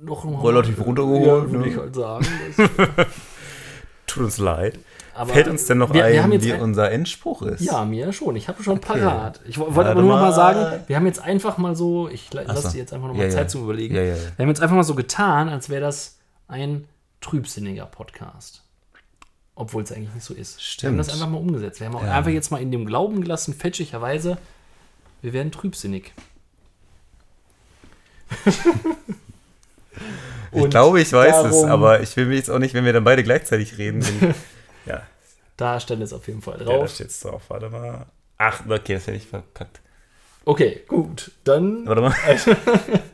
Noch ein Relativ runtergeholt, Ja, würde ne? ich halt sagen. Tut uns leid. aber Fällt uns denn noch wir, ein, wir wie ein, unser Endspruch ist? Ja, mir schon. Ich habe schon Okay. parat. Ich wo- wollte aber nur noch mal mal. sagen, wir haben jetzt einfach mal so, ich lasse so. dir jetzt einfach noch mal Ja, Zeit ja. zum Überlegen. Ja. Wir haben jetzt einfach mal so getan, als wäre das ein trübsinniger Podcast. Obwohl es eigentlich nicht so ist. Wir haben Stimmt. das einfach mal umgesetzt. Wir haben auch Ja. einfach jetzt mal in dem Glauben gelassen, fälschlicherweise, wir werden trübsinnig. Ich glaube, ich weiß es, darum- aber ich will mich jetzt auch nicht, wenn wir dann beide gleichzeitig reden. Ja, Da stand es auf jeden Fall ja, da drauf. steht's drauf. Warte mal. Ach, okay, das hätte ich verkackt. okay, gut. Dann Warte mal.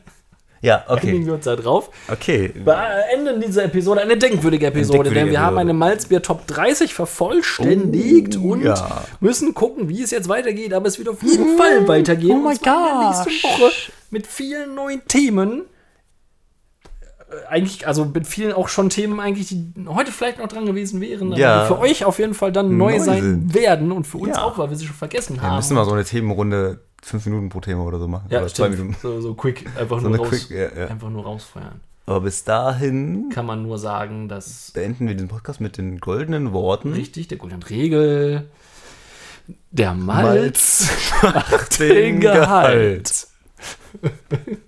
ja, einigen okay. wir uns da drauf. Okay. beenden dieser Episode eine denkwürdige Episode, denkwürdige denn wir haben Episode. eine Malzbier Top 30 vervollständigt Oh, und ja. müssen gucken, wie es jetzt weitergeht. Aber es wird auf jeden Fall weitergehen. Oh my und zwar in der gosh. nächsten Woche mit vielen neuen Themen. Äh, Eigentlich, also mit vielen auch schon Themen eigentlich, die heute vielleicht noch dran gewesen wären, aber Ja. für euch auf jeden Fall dann neu, Neu sein sind. werden und für uns Ja. auch, weil wir sie schon vergessen Wir haben. müssen mal so eine Themenrunde fünf Minuten pro Thema oder so machen. ja, oder zwei. Minuten. So, so quick, einfach So nur raus, Quick, ja, ja. einfach nur rausfeuern. Aber bis dahin Kann man nur sagen, dass beenden wir den Podcast mit den goldenen Worten. Richtig, der goldenen Regel. Der Malz, Malz macht den Gehalt. Gehalt.